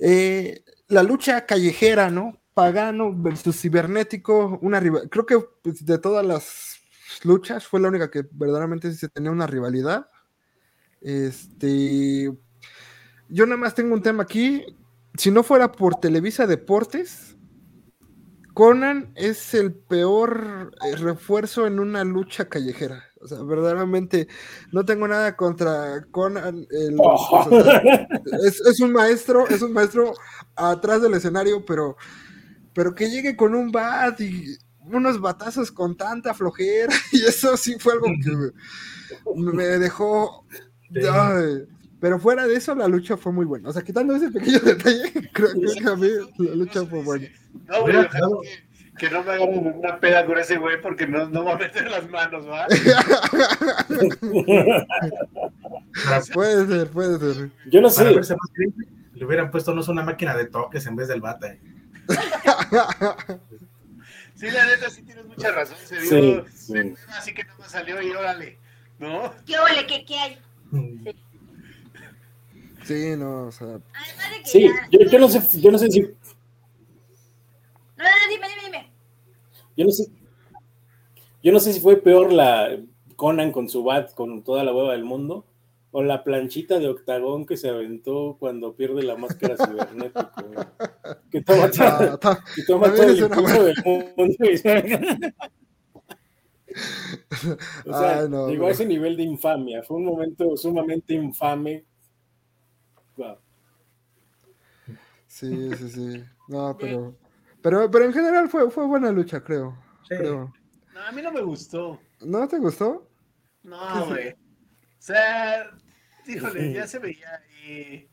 Eh, la lucha callejera, ¿no? Pagano versus cibernético, una rival- creo que pues, de todas las luchas fue la única que verdaderamente se tenía una rivalidad. Este, yo nada más tengo un tema aquí. Si no fuera por Televisa Deportes, Conan es el peor eh, refuerzo en una lucha callejera. O sea, verdaderamente no tengo nada contra Conan. el- o sea, es, es un maestro, es un maestro atrás del escenario, pero, pero que llegue con un bat y unos batazos con tanta flojera y eso sí fue algo que me, me dejó... Sí. ay, pero fuera de eso, la lucha fue muy buena. O sea, quitando ese pequeño detalle, creo, creo que a mí la lucha fue buena. No, quedado- que, que no me agarren una peda con ese güey porque no, no va a meter las manos, ¿va? Puede ser, puede ser. Yo no sé. verse más creíble, le hubieran puesto no es una máquina de toques en vez del bata. eh. Sí, la neta, sí tienes mucha razón. Se Sí, vio sí. así que no me salió y órale, ¿no? ¿Qué ole, qué, qué hay? Sí, no, o sea, Además de que Sí, ya- yo, yo no sé, yo no sé si, No, no, dime. Yo no sé, yo no sé si fue peor la Conan con su bat con toda la hueva del mundo o la planchita de octagón que se aventó cuando pierde la máscara cibernética. Que toma, ah, ta- que toma también todo el impulso del mundo. y se- O sea, Ay, no, llegó no. a ese nivel de infamia. Fue un momento sumamente infame. Wow. sí, sí, sí. No, pero, pero, pero en general fue, fue buena lucha, creo. Sí. creo. No, a mí no me gustó. ¿No te gustó? No, güey. O sea, híjole, ya se veía ahí.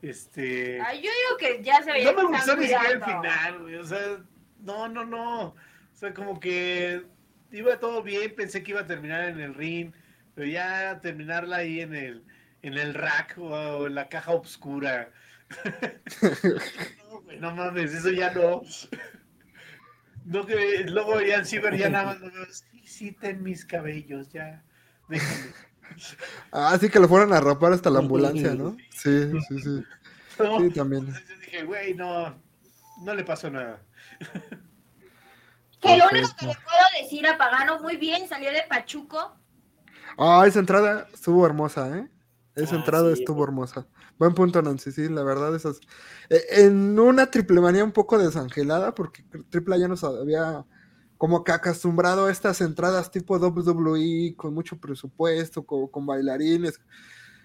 Este. Ay, yo digo que ya se veía No me gustó ni siquiera el final, güey. O sea, no, no, no. O sea, como que iba todo bien, pensé que iba a terminar en el ring, pero ya terminarla ahí en el, en el rack o, o en la caja oscura. No, mames, eso ya no. No que luego Ian Siever ya nada más lo veo, sí, sí, ten mis cabellos, ya. Déjame. Ah, sí que lo fueron a rapar hasta la ambulancia, ¿no? Sí, sí, sí. No, Sí, también. entonces dije, güey, no, no le pasó nada. Que lo único que le puedo decir a Pagano, muy bien, salió de Pachuco. Ah, esa entrada estuvo hermosa, ¿eh? Esa Ah, entrada sí. estuvo hermosa. Buen punto, Nancy, sí, la verdad, esas. eh, En una triple manía un poco desangelada, porque triple ya nos había como que acostumbrado a estas entradas tipo WWE con mucho presupuesto, con, con bailarines.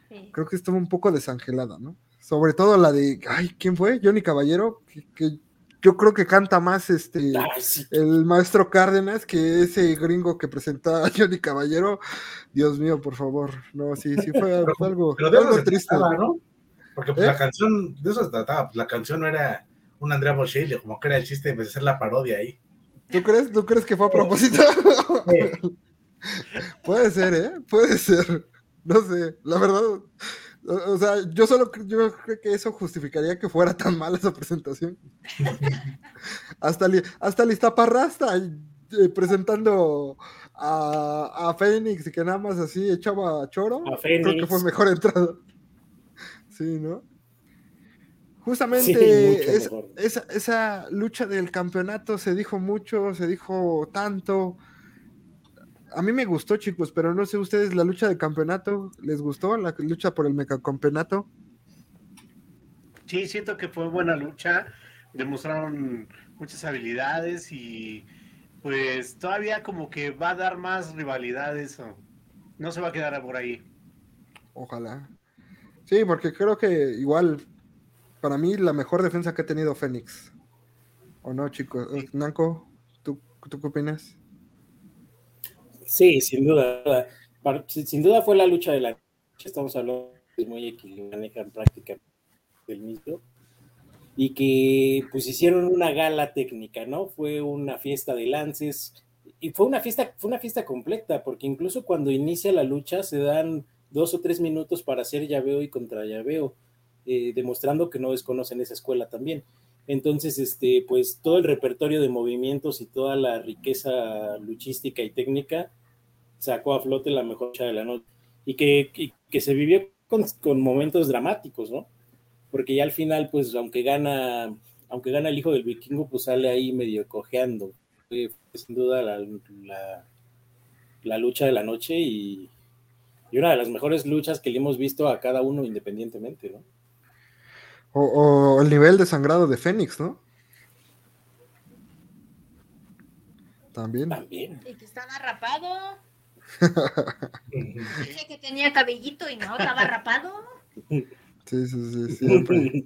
Sí. Creo que estuvo un poco desangelada, ¿no? Sobre todo la de, ay, ¿quién fue? Johnny Caballero, que, que yo creo que canta más este Ay, sí. el maestro Cárdenas que ese gringo que presenta a Johnny Caballero. Dios mío, por favor. No, sí, sí fue, fue algo, Pero algo triste. ¿no? Porque pues, ¿Eh? la canción, de eso se trataba. pues, la canción no era un Andrea Bocelli, como que era el chiste de hacer la parodia ahí. ¿Tú crees, ¿Tú crees que fue a propósito? Puede ser, ¿eh? Puede ser. No sé, la verdad. O, o sea, yo solo yo creo que eso justificaría que fuera tan mala esa presentación. hasta, li- hasta Listaparrasta eh, presentando a, a Fénix y que nada más así echaba choro. A Creo que Fénix. fue mejor entrada. Sí, ¿no? Justamente Sí, esa, esa lucha del campeonato se dijo mucho, se dijo tanto. A mí me gustó, chicos, pero no sé ustedes, la lucha del campeonato, ¿les gustó la lucha por el mecacampeonato? Sí, siento que fue buena lucha, demostraron muchas habilidades y pues todavía como que va a dar más rivalidades, o no se va a quedar por ahí. Ojalá. Sí, porque creo que igual, para mí, la mejor defensa que ha tenido Fénix. ¿O no, chicos? Nanco, ¿tú, ¿tú qué opinas? Sí, sin duda. Sin duda fue la lucha de la noche. Estamos hablando de muy equilibrado, manejan prácticamente el mismo. Y que pues hicieron una gala técnica, ¿no? Fue una fiesta de lances. Y fue una fiesta, fue una fiesta completa, porque incluso cuando inicia la lucha se dan dos o tres minutos para hacer llaveo y contra llaveo, eh, demostrando que no desconocen esa escuela también. Entonces, este, pues todo el repertorio de movimientos y toda la riqueza luchística y técnica sacó a flote la mejor de la noche. Y que, que se vivió con, con momentos dramáticos, ¿no? Porque ya al final, pues, aunque gana, aunque gana el hijo del vikingo, pues sale ahí medio cojeando. Fue, fue sin duda la, la, la lucha de la noche y, y una de las mejores luchas que le hemos visto a cada uno independientemente, ¿no? O, o el nivel de sangrado de Fénix, ¿no? También. También. Y que estaba rapado. Dije que tenía cabellito y no, estaba rapado. Sí, sí, sí, siempre.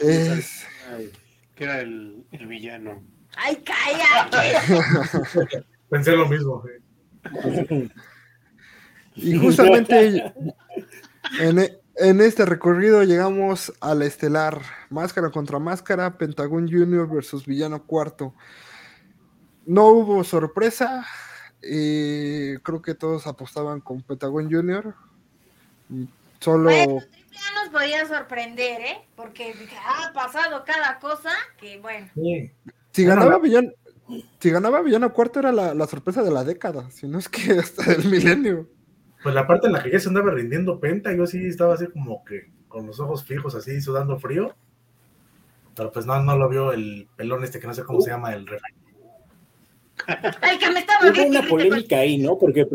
Es- que era el, el villano. ¡Ay, cállate! Pensé lo mismo. Y justamente en, e- en este recorrido llegamos a la estelar. Máscara contra máscara, Pentagón Junior versus Villano Cuarto. No hubo sorpresa. eh, creo que todos apostaban con Pentagón Junior. Solo. Bueno, Triple A nos podía sorprender, ¿eh? Porque ha pasado cada cosa que, bueno. Sí. Si ganaba la- Villano, si ganaba Villano Cuarto era la, la sorpresa de la década, si no es que hasta el milenio. Pues la parte en la que ya se andaba rindiendo Penta, yo sí estaba así como que con los ojos fijos, así sudando frío. Pero pues no, no lo vio el pelón este que no sé cómo se llama el ref. El que me estaba Hubo una polémica ahí, ¿no? Porque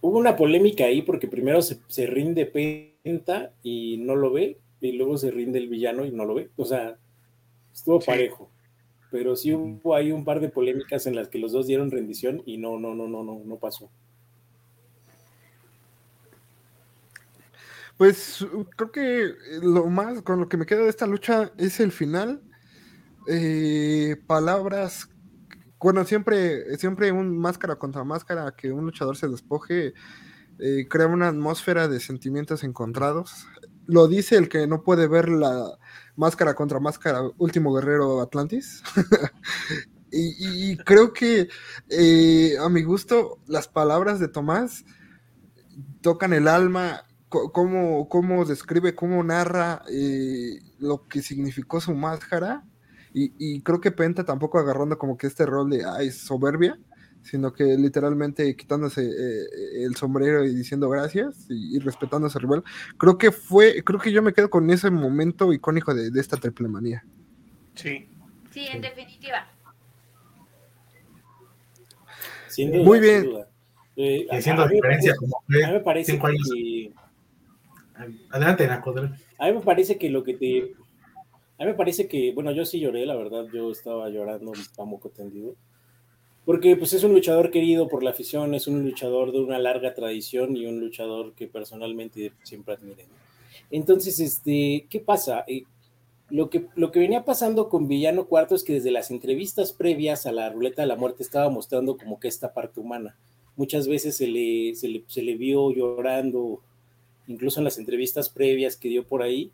hubo una polémica ahí porque primero se, se rinde Penta y no lo ve, y luego se rinde el villano y no lo ve. O sea, estuvo Sí. parejo. Pero sí hubo ahí un par de polémicas en las que los dos dieron rendición y no, no, no, no, no, no pasó. Pues creo que lo más con lo que me quedo de esta lucha es el final. Eh, palabras, bueno, siempre, siempre un máscara contra máscara, que un luchador se despoje, eh, crea una atmósfera de sentimientos encontrados. Lo dice el que no puede ver la máscara contra máscara, último guerrero Atlantis. y, creo que eh, a mi gusto las palabras de Tomás tocan el alma, cómo, cómo describe, cómo narra eh, lo que significó su máscara. Y, y creo que Penta tampoco agarrando como que este rol de ay, soberbia, sino que literalmente quitándose eh, el sombrero y diciendo gracias y, y respetando a su rival. Creo que fue, creo que yo me quedo con ese momento icónico de, de esta triple manía. Sí. Sí, en definitiva. Sin duda, Muy sin bien. duda. Eh, haciendo a mí me diferencia parece- como a mí me fue parece cinco años. que Adelante, Naco. A mí me parece que lo que te. A mí me parece que, bueno, yo sí lloré, la verdad, yo estaba llorando a moco tendido. Porque pues es un luchador querido por la afición, es un luchador de una larga tradición y un luchador que personalmente siempre admiré. Entonces, este, ¿qué pasa? Eh, lo, que, lo que venía pasando con Villano Cuarto es que desde las entrevistas previas a la ruleta de la muerte estaba mostrando como que esta parte humana. Muchas veces se le, se le, se le vio llorando, incluso en las entrevistas previas que dio por ahí,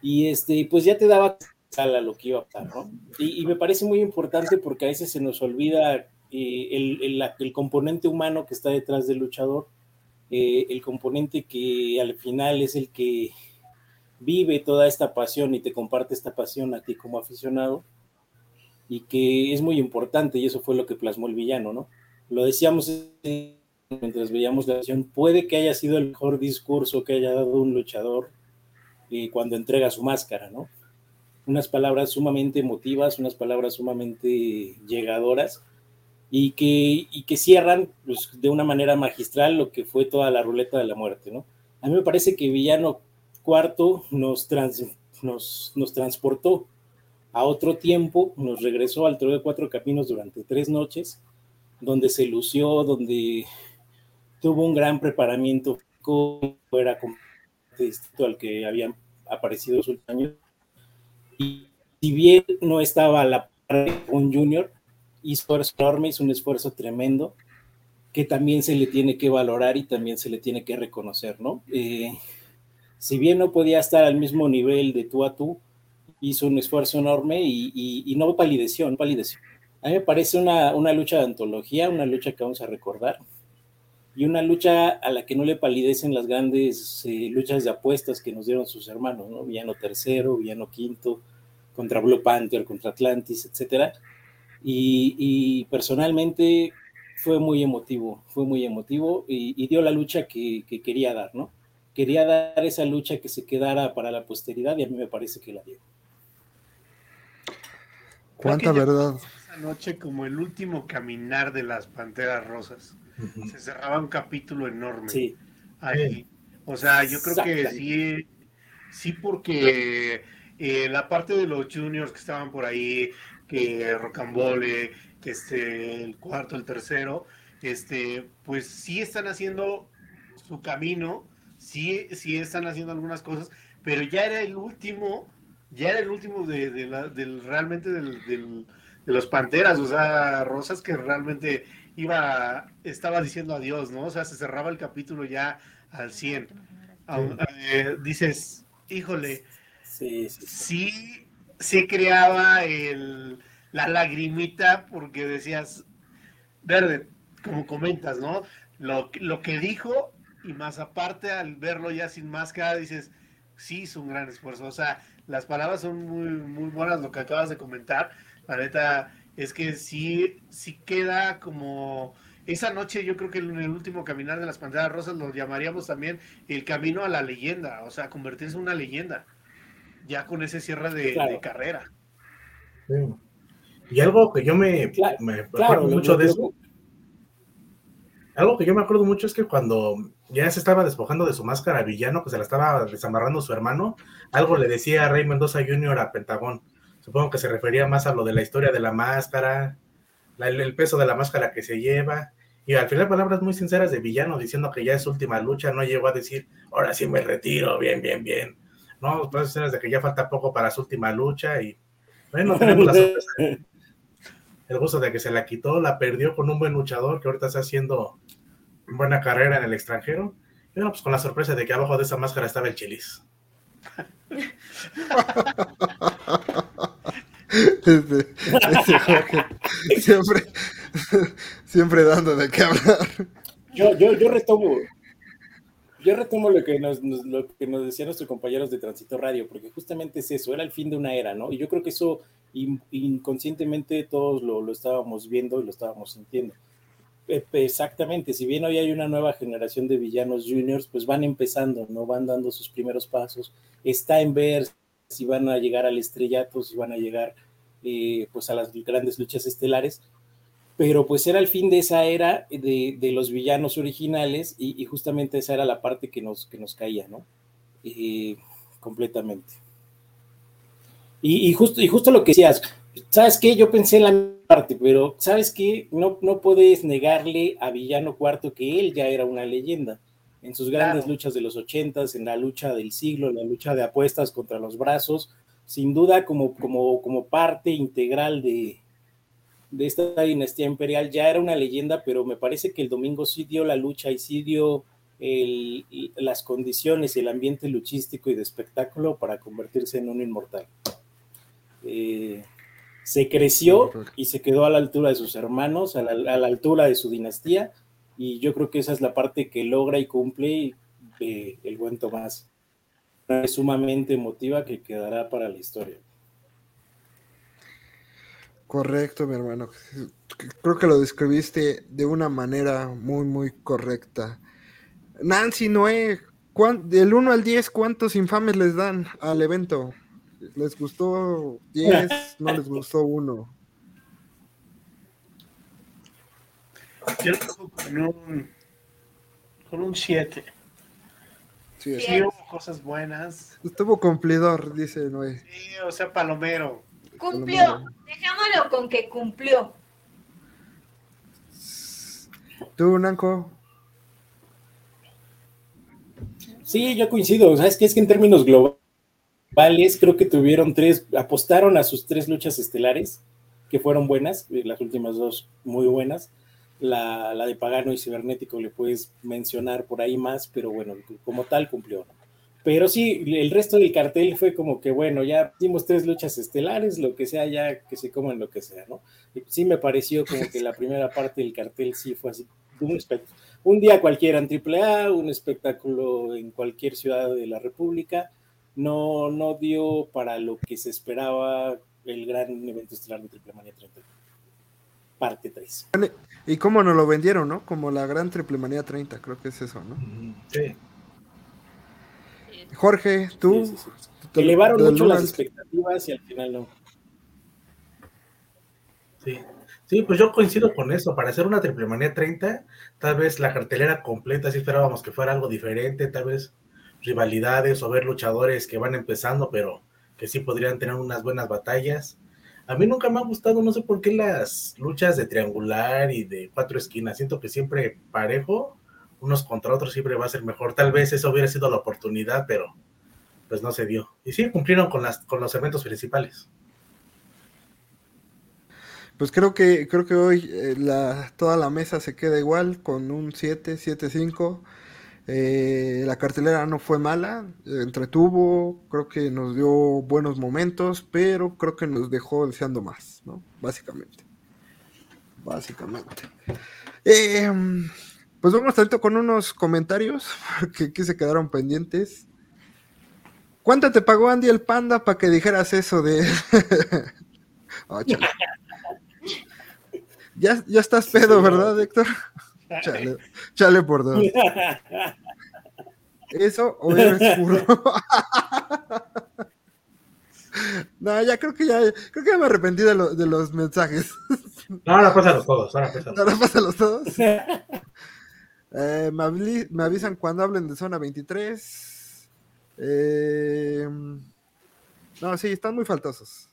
y este, pues ya te daba a lo que iba a pasar, ¿no? Y, me parece muy importante porque a veces se nos olvida eh, el, el, componente humano que está detrás del luchador, eh, el componente que al final es el que vive toda esta pasión y te comparte esta pasión a ti como aficionado, y que es muy importante, y eso fue lo que plasmó el villano, ¿no? Lo decíamos mientras veíamos la acción, puede que haya sido el mejor discurso que haya dado un luchador eh, cuando entrega su máscara, ¿no? Unas palabras sumamente emotivas, unas palabras sumamente llegadoras y que, y que cierran pues, de una manera magistral lo que fue toda la ruleta de la muerte, ¿no? A mí me parece que Villano Cuarto nos, trans, nos, nos transportó a otro tiempo, nos regresó al Toro de Cuatro Caminos durante tres noches, donde se lució, donde tuvo un gran preparamiento, era distinto al que habían aparecido los últimos años. Y si bien no estaba a la par con Junior, hizo esfuerzo enorme, hizo un esfuerzo tremendo, que también se le tiene que valorar y también se le tiene que reconocer, ¿no? Eh, si bien no podía estar al mismo nivel de tú a tú, hizo un esfuerzo enorme y, y, y no palideció, no palideció. A mí me parece una, una, lucha de antología, una lucha que vamos a recordar y una lucha a la que no le palidecen las grandes eh, luchas de apuestas que nos dieron sus hermanos, ¿no? Villano tercero, Villano quinto, contra Blue Panther, contra Atlantis, etcétera. Y, y, personalmente fue muy emotivo, fue muy emotivo y, y dio la lucha que, que, quería dar, ¿no? Quería dar esa lucha que se quedara para la posteridad y a mí me parece que la dio. Cuánta verdad. Noche como el último caminar de las Panteras Rosas. Uh -huh. Se cerraba un capítulo enorme. Sí. Ahí. O sea, yo creo que sí, sí porque eh, la parte de los juniors que estaban por ahí, que Rocambole, que este, el cuarto, el tercero, este, pues sí están haciendo su camino, sí, sí están haciendo algunas cosas, pero ya era el último ya era el último de, de la, del realmente del, del, de los Panteras, o sea, Rosas que realmente iba, estaba diciendo adiós, ¿no? O sea, se cerraba el capítulo ya al 100. Eh, dices, híjole, Sí, sí, sí. sí, sí creaba el, la lagrimita porque decías, verde, como comentas, ¿no? Lo, lo que dijo y más aparte al verlo ya sin máscara dices, sí, es un gran esfuerzo. O sea, las palabras son muy, muy buenas lo que acabas de comentar. La neta es que sí, sí queda como... Esa noche yo creo que en el último caminar de las Panteras Rosas lo llamaríamos también el camino a la leyenda, o sea, convertirse en una leyenda, ya con ese cierre de, Claro. de carrera. Sí. Y algo que yo me, Claro, me acuerdo Claro, mucho de eso, algo que yo me acuerdo mucho es que cuando ya se estaba despojando de su máscara villano, que se la estaba desamarrando su hermano, algo le decía a Rey Mendoza Jr. a Pentagón. Supongo que se refería más a lo de la historia de la máscara, el, peso de la máscara que se lleva. Y al final palabras muy sinceras de villano diciendo que ya es su última lucha, no llegó a decir, ahora sí me retiro, bien, bien, bien. No, pues escenas de que ya falta poco para su última lucha y bueno, tenemos la sorpresa el gusto de que se la quitó, la perdió con un buen luchador que ahorita está haciendo buena carrera en el extranjero. Y bueno, pues con la sorpresa de que abajo de esa máscara estaba el chilis. Este- este siempre, siempre dando de qué hablar. Yo, yo, yo retomo, yo retomo lo que nos, lo que nos decían nuestros compañeros de Tránsito Radio, porque justamente es eso, era el fin de una era, ¿no? Y yo creo que eso in- inconscientemente todos lo, lo estábamos viendo y lo estábamos sintiendo. Eh, Exactamente, si bien hoy hay una nueva generación de villanos juniors, pues van empezando, ¿no? Van dando sus primeros pasos. Está en ver si van a llegar al estrellato, si van a llegar eh, pues a las grandes luchas estelares, pero pues era el fin de esa era de, de los villanos originales y, y, justamente esa era la parte que nos, que nos caía, ¿no? Eh, completamente. Y, y, justo, y justo lo que decías, ¿sabes qué? Yo pensé en la parte, pero ¿sabes qué? No, no puedes negarle a Villano Cuarto que él ya era una leyenda. En sus grandes claro. luchas de los ochentas, en la lucha del siglo, en la lucha de apuestas contra los brazos, sin duda como, como, como parte integral de, de esta dinastía imperial, ya era una leyenda, pero me parece que el domingo sí dio la lucha y sí dio el, las condiciones y el ambiente luchístico y de espectáculo para convertirse en un inmortal. Eh, se creció y se quedó a la altura de sus hermanos, a la, altura de su dinastía, y yo creo que esa es la parte que logra y cumple eh, el buen Tomás. Es sumamente emotiva que quedará para la historia. Correcto, mi hermano. Creo que lo describiste de una manera muy, muy correcta. Nancy, Noé, del 1 al 10, ¿cuántos infames les dan al evento? ¿Les gustó 10? ¿No les gustó 1? Yo con un, con un 7. Sí, sí, hubo cosas buenas. Estuvo cumplidor, dice Noé. Sí, o sea, palomero. Cumplió. Dejámoslo con que cumplió. ¿Tú, Nanco? Sí, yo coincido. ¿Sabes qué? Es que en términos globales, creo que tuvieron tres, apostaron a sus tres luchas estelares, que fueron buenas, las últimas dos muy buenas. La, la de Pagano y Cibernético le puedes mencionar por ahí más, pero bueno, como tal cumplió. Pero sí, el resto del cartel fue como que, bueno, ya dimos tres luchas estelares, lo que sea, ya que se coman lo que sea, ¿no? Sí me pareció como que la primera parte del cartel sí fue así, un, un día cualquiera en AAA, un espectáculo en cualquier ciudad de la República, no, no dio para lo que se esperaba el gran evento estelar de Triple Manía 30. Parte 3. Y cómo nos lo vendieron, ¿no? Como la gran Triple Manía 30, creo que es eso, ¿no? Sí. Jorge, tú. Sí, sí, sí. Elevaron mucho las expectativas y al final no. Sí. Sí, pues yo coincido con eso. Para hacer una Triple Manía 30, tal vez la cartelera completa, si esperábamos que fuera algo diferente, tal vez rivalidades o ver luchadores que van empezando, pero que sí podrían tener unas buenas batallas. A mí nunca me ha gustado, no sé por qué las luchas de triangular y de cuatro esquinas. Siento que siempre parejo, unos contra otros siempre va a ser mejor. Tal vez eso hubiera sido la oportunidad, pero, pues no se dio. Y sí, cumplieron con, las, con los eventos principales. Pues creo que, creo que hoy eh, la, toda la mesa se queda igual con un 7, 7, 5. Eh, la cartelera no fue mala, entretuvo, creo que nos dio buenos momentos, pero creo que nos dejó deseando más, ¿no? Básicamente. Básicamente. Em, pues vamos tanto con unos comentarios que aquí se quedaron pendientes. ¿Cuánto te pagó Andy el Panda para que dijeras eso de... Oh, chale. ya, ya estás pedo, ¿verdad, Héctor? Chale, chale por dos. ¿Eso o eres burro? no, ya creo que ya, creo que ya me arrepentí de, lo- de los mensajes. No, ahora pásalos todos, ahora pásalos. Ahora pásalos todos. Eh, me avisan cuando hablen de zona 23. Eh, no, sí, están muy faltosos.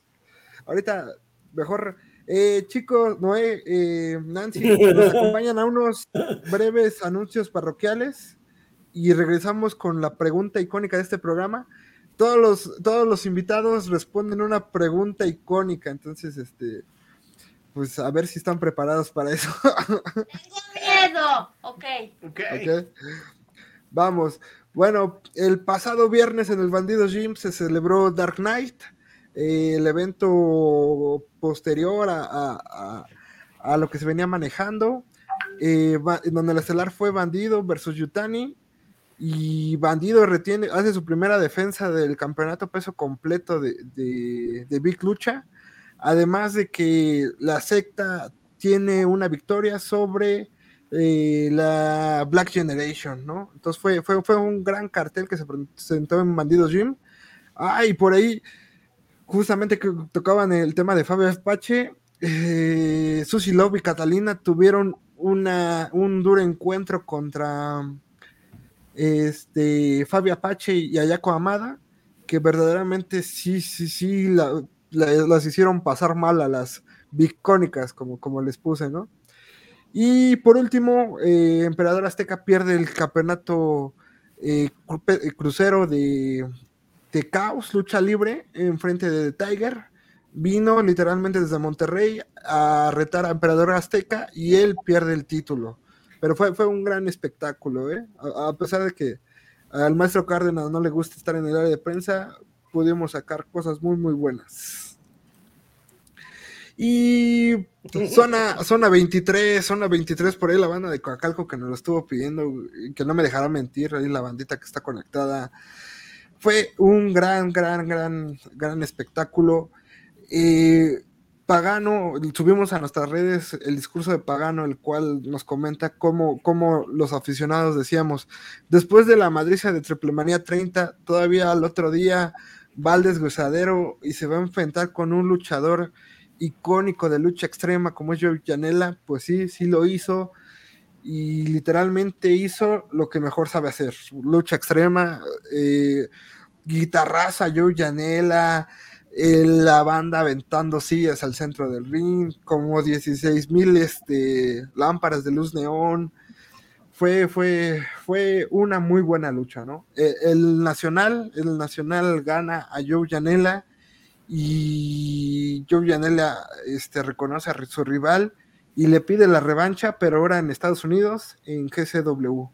Ahorita, mejor. Eh, chicos, Noé, eh, Nancy, nos acompañan a unos breves anuncios parroquiales y regresamos con la pregunta icónica de este programa. Todos los, todos los invitados responden una pregunta icónica, entonces, este, pues a ver si están preparados para eso. Tengo miedo. Ok. Ok. Ok. Vamos. Bueno, el pasado viernes en el Bandido Gym se celebró Dark Knight, eh, el evento posterior a, a- lo que se venía manejando, eh, donde el estelar fue Bandido versus Yutani. Y Bandido retiene, hace su primera defensa del campeonato peso completo de, de, Big Lucha. Además de que la secta tiene una victoria sobre eh, la Black Generation, ¿no? Entonces fue, fue, fue un gran cartel que se presentó en Bandidos Gym. Ah, por ahí, justamente que tocaban el tema de Fabio Apache, eh, Love y Catalina tuvieron una, un duro encuentro contra este, Fabio Apache y Ayako Amada, que verdaderamente sí, sí, sí, la- la- las hicieron pasar mal a las bicónicas, como, como les puse, ¿no? Y por último, eh, Emperador Azteca pierde el campeonato eh, crucero de, de Caos, lucha libre, en frente de The Tiger. Vino literalmente desde Monterrey a retar a Emperador Azteca y él pierde el título. Pero fue, fue un gran espectáculo, ¿eh? A, pesar de que al maestro Cárdenas no le gusta estar en el área de prensa, pudimos sacar cosas muy, muy buenas. Y zona, zona 23, zona 23, por ahí la banda de Coacalco que nos lo estuvo pidiendo, que no me dejará mentir, ahí la bandita que está conectada. Fue un gran, gran, gran, gran espectáculo. Eh, Pagano, subimos a nuestras redes el discurso de Pagano, el cual nos comenta cómo, cómo los aficionados decíamos, después de la madriza de Triplemanía 30, todavía al otro día va al desguazadero y se va a enfrentar con un luchador icónico de lucha extrema como es Joe Janela, pues sí, sí lo hizo y literalmente hizo lo que mejor sabe hacer, lucha extrema, eh, guitarraza Joe Janela, eh, la banda aventando sillas al centro del ring, como 16 mil este, lámparas de luz neón. Fue, fue, fue una muy buena lucha, ¿no? Eh, el Nacional, el Nacional gana a Joe Janela y Joe Janela este, reconoce a su rival y le pide la revancha, pero ahora en Estados Unidos, en GCW.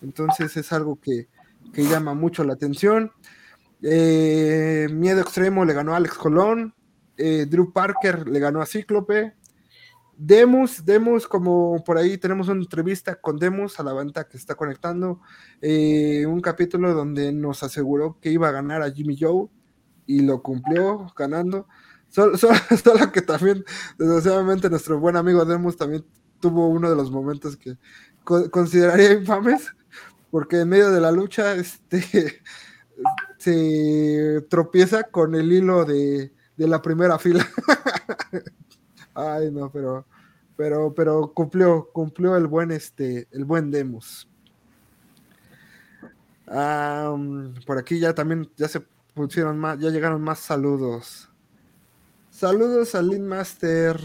Entonces es algo que, que llama mucho la atención. Eh, Miedo Extremo le ganó a Alex Colón. eh, Drew Parker le ganó a Cíclope. Demus, Demus, como por ahí tenemos una entrevista con Demus a la banda que está conectando, eh, un capítulo donde nos aseguró que iba a ganar a Jimmy Joe y lo cumplió ganando. Solo, solo- solo que también, desgraciadamente, nuestro buen amigo Demus también tuvo uno de los momentos que co- consideraría infames, porque en medio de la lucha este, se tropieza con el hilo de, de la primera fila. Ay, no, pero, pero, pero cumplió, cumplió el buen, este, el buen Demus. Por aquí ya también, ya se pusieron más, ya llegaron más saludos. Saludos a Lin Master,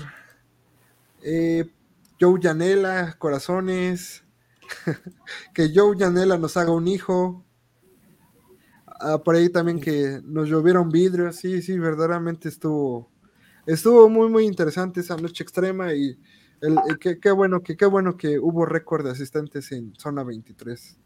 eh, Joe Yanela, corazones, que Joe Yanela nos haga un hijo. ah, por ahí también que nos llovieron vidrios, sí, sí, verdaderamente estuvo, estuvo muy, muy interesante esa noche extrema y el, el- qué, qué bueno que qué bueno que hubo récord de asistentes en zona 23.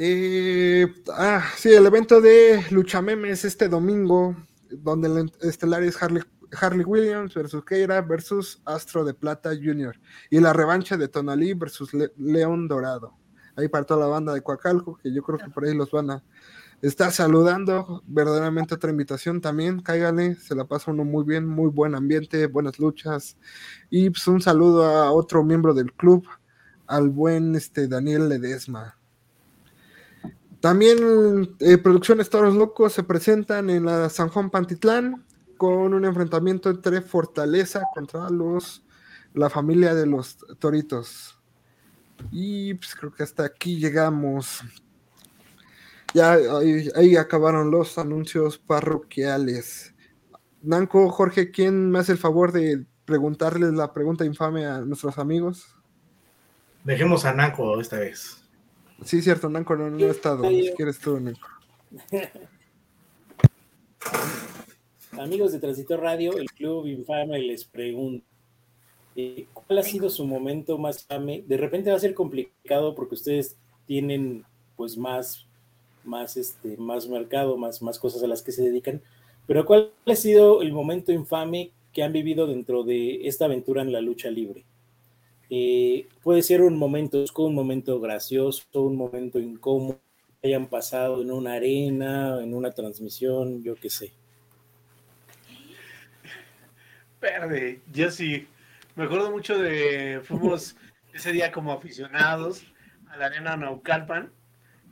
Eh, ah, sí, el evento de Lucha Memes este domingo, donde el estelar es Harley, Harley Williams versus Keira versus Astro de Plata Jr. y la revancha de Tonalí versus Le- León Dorado. Ahí para toda la banda de Coacalco, que yo creo que por ahí los van a estar saludando. Verdaderamente otra invitación también, cáigale, se la pasa uno muy bien, muy buen ambiente, buenas luchas. Y pues un saludo a otro miembro del club, al buen este, Daniel Ledesma. También eh, Producciones Toros Locos se presentan en la San Juan Pantitlán con un enfrentamiento entre Fortaleza contra los la familia de los Toritos. Y pues creo que hasta aquí llegamos. Ya ahí, ahí acabaron los anuncios parroquiales. Nanco, Jorge, ¿quién me hace el favor de preguntarles la pregunta infame a nuestros amigos? Dejemos a Nanco esta vez. Sí, cierto, Nanco no, no ha estado. Si quieres tú, Nanco. Amigos de Transitor Radio, el Club Infame les pregunto, eh, ¿cuál ha sido su momento más infame? De repente va a ser complicado porque ustedes tienen pues más, más, este, más mercado, más, más cosas a las que se dedican, pero ¿cuál ha sido el momento infame que han vivido dentro de esta aventura en la lucha libre? Eh, puede ser un momento, un momento gracioso, un momento incómodo, que hayan pasado en una arena, en una transmisión, yo qué sé. Verde, yo sí. Me acuerdo mucho de. Fuimos ese día como aficionados a la arena Naucalpan.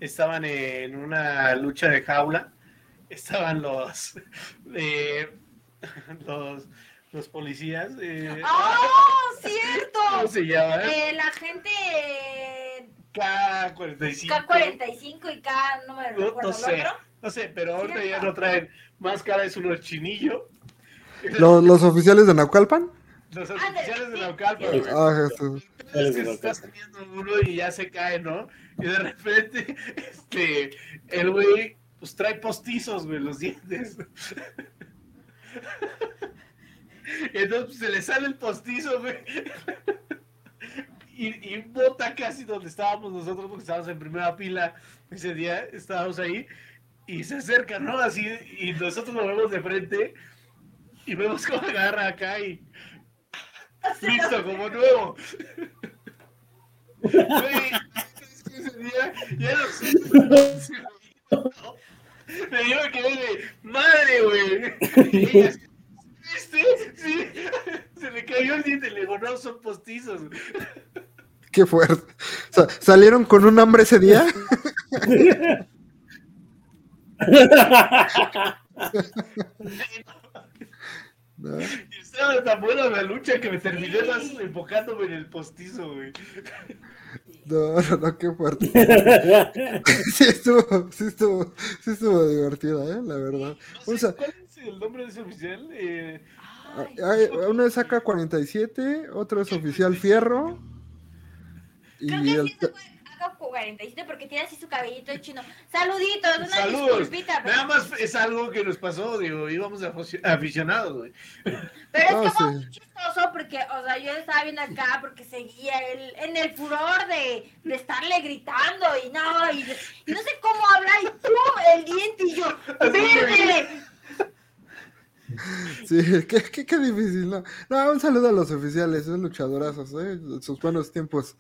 Estaban en una lucha de jaula. Estaban los. eh, los, los policías. eh, ¡Oh, cierto! ¿Cómo se llama? Eh, la gente eh, K45. K45 y K, no me No, no recuerdo sé. otro. No sé, pero ahorita ya no traen máscara, es uno chinillo. ¿Los, los oficiales de Naucalpan? Los oficiales de sí. Naucalpan. Ah, eso. Es que se está saliendo uno y ya se cae, ¿no? Y de repente, este, el güey, pues trae postizos, güey, los dientes. Entonces pues, se le sale el postizo, güey. Y, bota casi donde estábamos nosotros, porque estábamos en primera fila ese día, estábamos ahí, y se acerca, ¿no? Así, y nosotros lo vemos de frente, y vemos cómo agarra acá y listo, como nuevo. Güey, ese día ya no. Me dio que madre, güey. Sí. Se le cayó el diente y le digo, no, son postizos. Qué fuerte. O sea, ¿Salieron con un hambre ese día? No. Y estaba tan buena la lucha que me terminé más enfocándome en el postizo, güey. No, no, no, qué fuerte. Sí estuvo, sí estuvo, sí estuvo divertida, ¿eh? La verdad. No ¿Cuál el nombre de ese oficial? Eh, Ay, Ay, Uno es AK-47, otro es Oficial Fierro. Y Creo que el, sí se fue acá 47 porque tiene así su cabellito de chino. Saluditos, una Saludos. disculpita. Pero, Nada más es algo que nos pasó, digo, íbamos aficionados, güey. pero es como sí. chistoso porque, o sea, yo estaba viendo acá porque seguía él en el furor de, de estarle gritando y no, y, y no sé cómo hablar y ¡pum! el diente y yo, ¡verde! Sí, qué, qué, qué difícil, ¿no? No, un saludo a los oficiales, son luchadorazos, ¿eh? Sus buenos tiempos.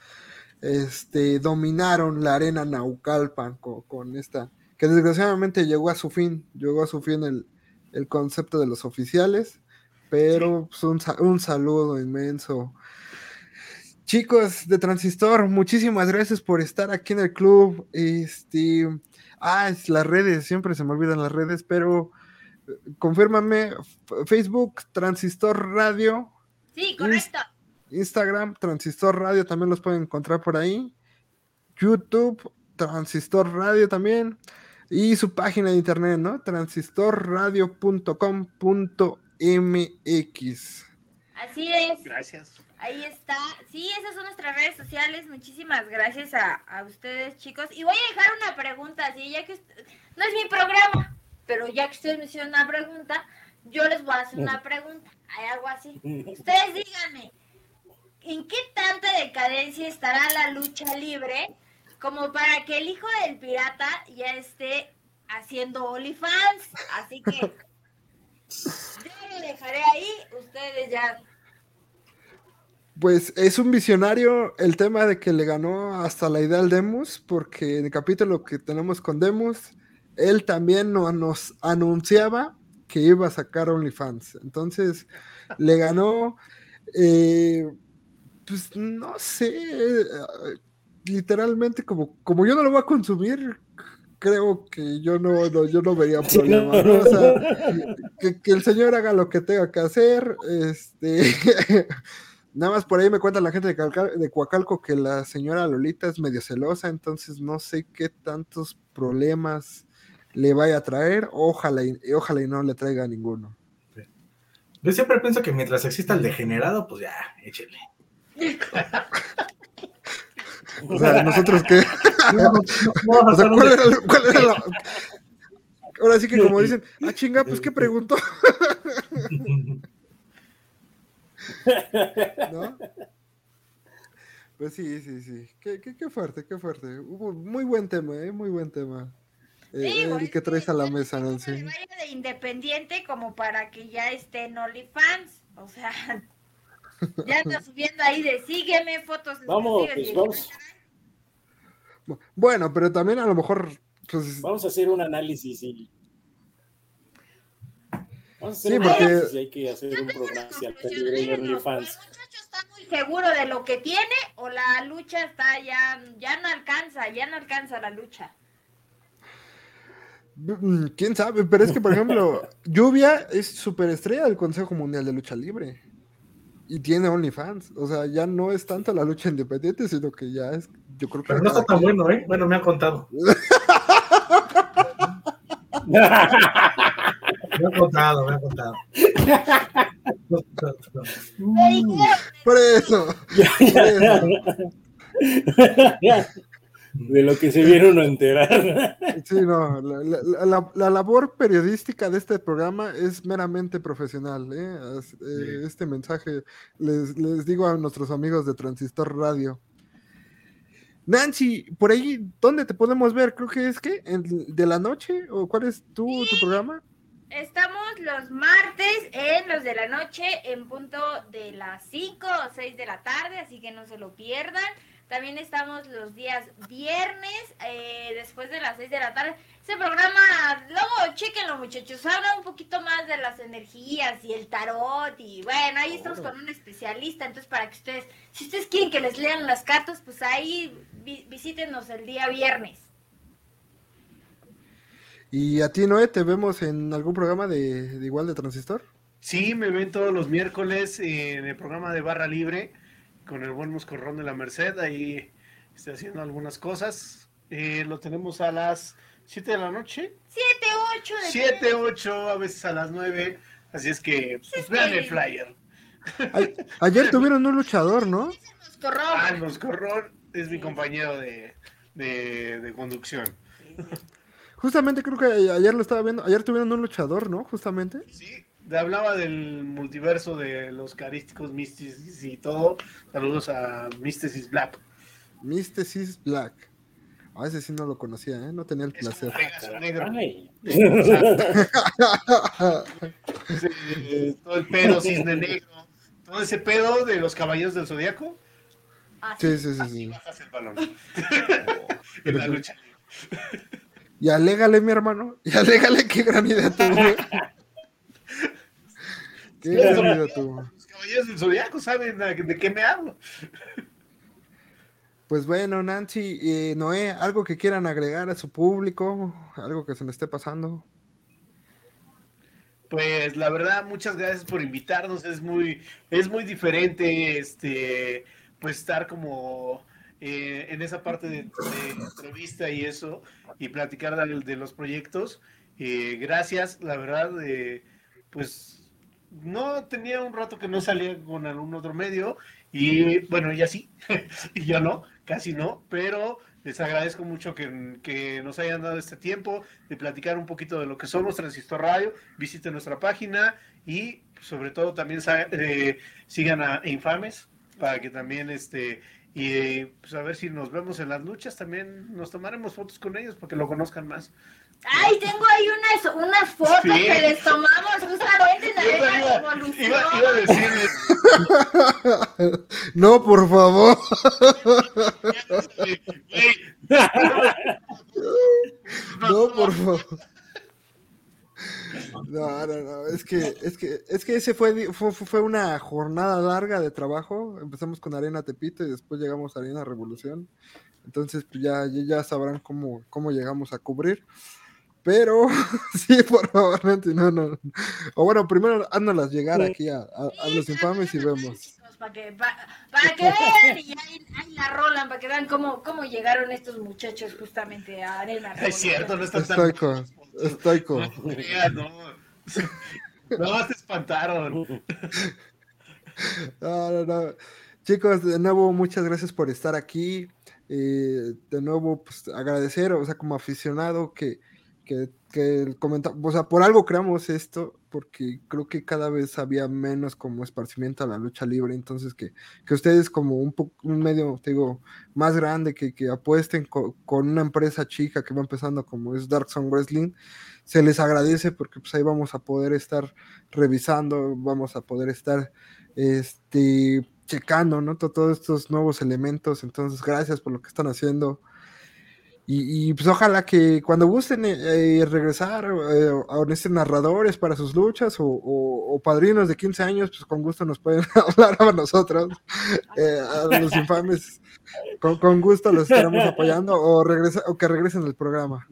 Este, dominaron la arena Naucalpan con, con esta, que desgraciadamente llegó a su fin, llegó a su fin el, el concepto de los oficiales, pero pues, un, un saludo inmenso. Chicos de Transistor, muchísimas gracias por estar aquí en el club. Este, ah, es las redes, siempre se me olvidan las redes, pero confírmame, Facebook, Transistor Radio, Sí, correcto. Instagram, Transistor Radio, también los pueden encontrar por ahí. YouTube, Transistor Radio también. Y su página de internet, ¿no? Transistorradio.com.mx. Así es. Gracias. Ahí está. Sí, esas son nuestras redes sociales. Muchísimas gracias a, a ustedes, chicos. Y voy a dejar una pregunta, así ya que no es mi programa, pero ya que ustedes me hicieron una pregunta, yo les voy a hacer una pregunta. Hay algo así. Ustedes díganme, ¿en qué tanta decadencia estará la lucha libre como para que el hijo del pirata ya esté haciendo OnlyFans? Así que yo lo dejaré ahí, ustedes ya Pues es un visionario el tema de que le ganó hasta la idea al Demus, porque en el capítulo que tenemos con Demus, él también no- nos anunciaba que iba a sacar OnlyFans. Entonces, le ganó, eh, pues no sé, eh, literalmente como, como yo no lo voy a consumir, creo que yo no, no- yo no vería problema. O sea, que, que el señor haga lo que tenga que hacer, este... Nada más por ahí me cuenta la gente de, Calca- de Coacalco que la señora Lolita es medio celosa, entonces no sé qué tantos problemas le vaya a traer. Ojalá y, ojalá y no le traiga ninguno. Yo siempre pienso que mientras exista el degenerado, pues ya, échele. O sea, nosotros qué. O sea, ¿cuál era, cuál era la- Ahora sí que como dicen, ah chinga, pues qué preguntó, ¿no? Pues sí, sí, sí. Qué, qué, qué fuerte, qué fuerte. Hubo muy buen tema, ¿eh? Muy buen tema. Eh, que traes a la ya mesa, no Nancy. le vaya de independiente como para que ya esté en OnlyFans. O sea, ya anda subiendo ahí de sígueme, fotos Vamos, pues, vamos, Bueno, pero también a lo mejor, pues, vamos a hacer un análisis y. Vamos a hacer Sí, un porque- análisis y hay que hacer un programa ¿El OnlyFans. muchacho está muy seguro de lo que tiene o la lucha está ya, ya no alcanza, ya no alcanza la lucha? Mm, quién sabe, pero es que, por ejemplo, Lluvia es superestrella del Consejo Mundial de Lucha Libre. Y tiene OnlyFans. O sea, ya no es tanto la lucha independiente, sino que ya es, yo creo que... Pero no está tan bueno, ¿eh? Bueno, me han contado. Me han contado, me han contado. Por eso. por eso. De lo que se viene uno a enterar. Sí, no, la, la- la- la labor periodística de este programa es meramente profesional. ¿eh? Eh, Este mensaje les, les digo a nuestros amigos de Transistor Radio. Nancy, por ahí, ¿dónde te podemos ver? Creo que es que de la noche o cuál es tu, tu programa? Estamos los martes en los de la noche en punto de las 5 o 6 de la tarde, así que no se lo pierdan. También estamos los días viernes eh, después de las 6 de la tarde. Ese programa, luego chequenlo muchachos, habla un poquito más de las energías y el tarot y bueno, ahí estamos con un especialista, entonces para que ustedes, si ustedes quieren que les lean las cartas, pues ahí vi- visítenos el día viernes. Y a ti, Noé, ¿te vemos en algún programa de, de igual de Transistor? Sí, me ven todos los miércoles en el programa de Barra Libre con el buen Moscorrón de la Merced. Ahí estoy haciendo algunas cosas. Eh, lo tenemos a las 7 de la noche. 7, 8 de 7, 8, a veces a las 9. Así es que pues, vean el flyer. Ay, ayer tuvieron un luchador, ¿no? Moscorrón. Ah, el Moscorrón es mi compañero de, de, de conducción. Justamente creo que ayer lo estaba viendo. Ayer tuvieron un luchador, ¿no? Justamente. Sí, hablaba del multiverso de los carísticos Mysticis y todo. Saludos a Mysticis Black. Mysticis Black. A ese sí no lo conocía, ¿eh? No tenía el Es un placer. Pegaso negro. Todo el pedo cisne negro. Todo ese pedo de los caballeros del zodiaco. Así. Sí, sí, sí, Así sí. bajas el balón. en la lucha. Y alégale, mi hermano. Y alégale qué gran idea tuvo. Qué. Los caballeros del zodiaco saben de qué me hablo. Pues bueno, Nancy y Noé, algo que quieran agregar a su público, algo que se me esté pasando. Pues la verdad, muchas gracias por invitarnos. Es muy, es muy diferente este pues estar como eh, en esa parte de, de entrevista y eso, y platicar de, de los proyectos. Eh, gracias, la verdad, eh, pues no tenía un rato que no salía con algún otro medio y bueno, ella sí, y yo no, casi no, pero les agradezco mucho que, que, nos hayan dado este tiempo de platicar un poquito de lo que somos Transistor Radio. Visiten nuestra página y sobre todo también eh, sigan a Infames para que también este y pues a ver si nos vemos en las luchas también nos tomaremos fotos con ellos para que lo conozcan más. Ay, tengo ahí unas, unas fotos que les tomamos justamente en la iba, revolución. Iba, iba, a decirles. no, por favor. no, por favor. No, no, no, es que, es que, es que ese fue, fue, fue, una jornada larga de trabajo. Empezamos con Arena Tepito y después llegamos a Arena Revolución. Entonces, pues ya, ya sabrán cómo, cómo llegamos a cubrir. Pero, sí, por favor, no, no. O bueno, primero háznoslas llegar aquí a, a, los infames y vemos. Para que, para, que vean y ahí, la rolan, para que vean cómo, cómo llegaron estos muchachos justamente a Arena. Es cierto, no están Estoico, estoico. No, no, se espantaron. No, no, no. Chicos, de nuevo, muchas gracias por estar aquí. Eh, de nuevo, pues agradecer, o sea, como aficionado que que, que o sea, por algo creamos esto, porque creo que cada vez había menos como esparcimiento a la lucha libre, entonces que, que ustedes como un, un medio, te digo, más grande, que, que apuesten con una empresa chica que va empezando como es Dark Zone Wrestling, se les agradece porque pues ahí vamos a poder estar revisando, vamos a poder estar, este, checando, ¿no? Todos estos nuevos elementos, entonces gracias por lo que están haciendo. Y, pues ojalá que cuando gusten eh, eh, regresar eh, a estos narradores para sus luchas o, padrinos de 15 años, pues con gusto nos pueden hablar a nosotros, a los infames. Con, gusto los estaremos apoyando o, regresa, o que regresen al programa.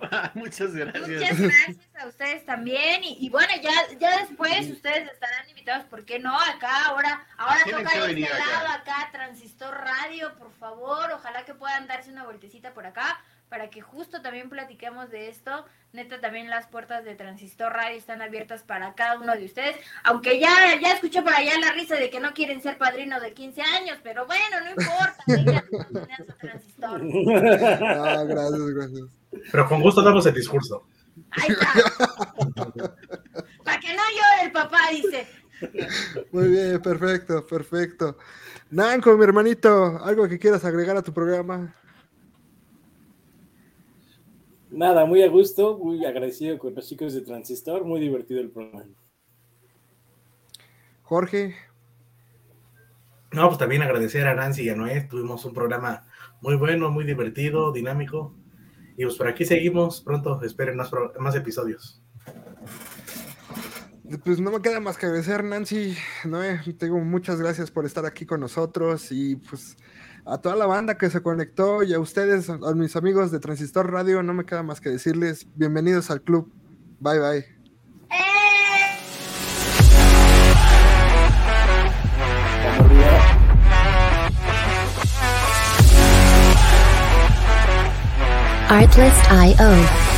Muchas gracias. Muchas gracias a ustedes también. Y, bueno, ya, ya después ustedes estarán invitados, ¿por qué no? Acá, ahora, ahora toca de este lado, acá, Transistor Radio, por favor. Ojalá que puedan darse una vueltecita por acá para que justo también platiquemos de esto. Neta, también las puertas de Transistor Radio están abiertas para cada uno de ustedes. Aunque ya, ya escuché por allá la risa de que no quieren ser padrinos de 15 años, pero bueno, no importa. Vengan, a Transistor. Ah, gracias, gracias. Pero con gusto damos el discurso. Ahí está. Para que no llore el papá, dice. Muy bien, perfecto, perfecto. Nanco, mi hermanito, ¿algo que quieras agregar a tu programa? Nada, muy a gusto, muy agradecido con los chicos de Transistor, muy divertido el programa. Jorge. No, pues también agradecer a Nancy y a Noé, tuvimos un programa muy bueno, muy divertido, dinámico, y pues por aquí seguimos, pronto esperen más, más episodios. Pues no me queda más que agradecer, Nancy. No, tengo muchas gracias por estar aquí con nosotros y pues a toda la banda que se conectó y a ustedes, a mis amigos de Transistor Radio, no me queda más que decirles bienvenidos al club. Bye bye. Artlist.io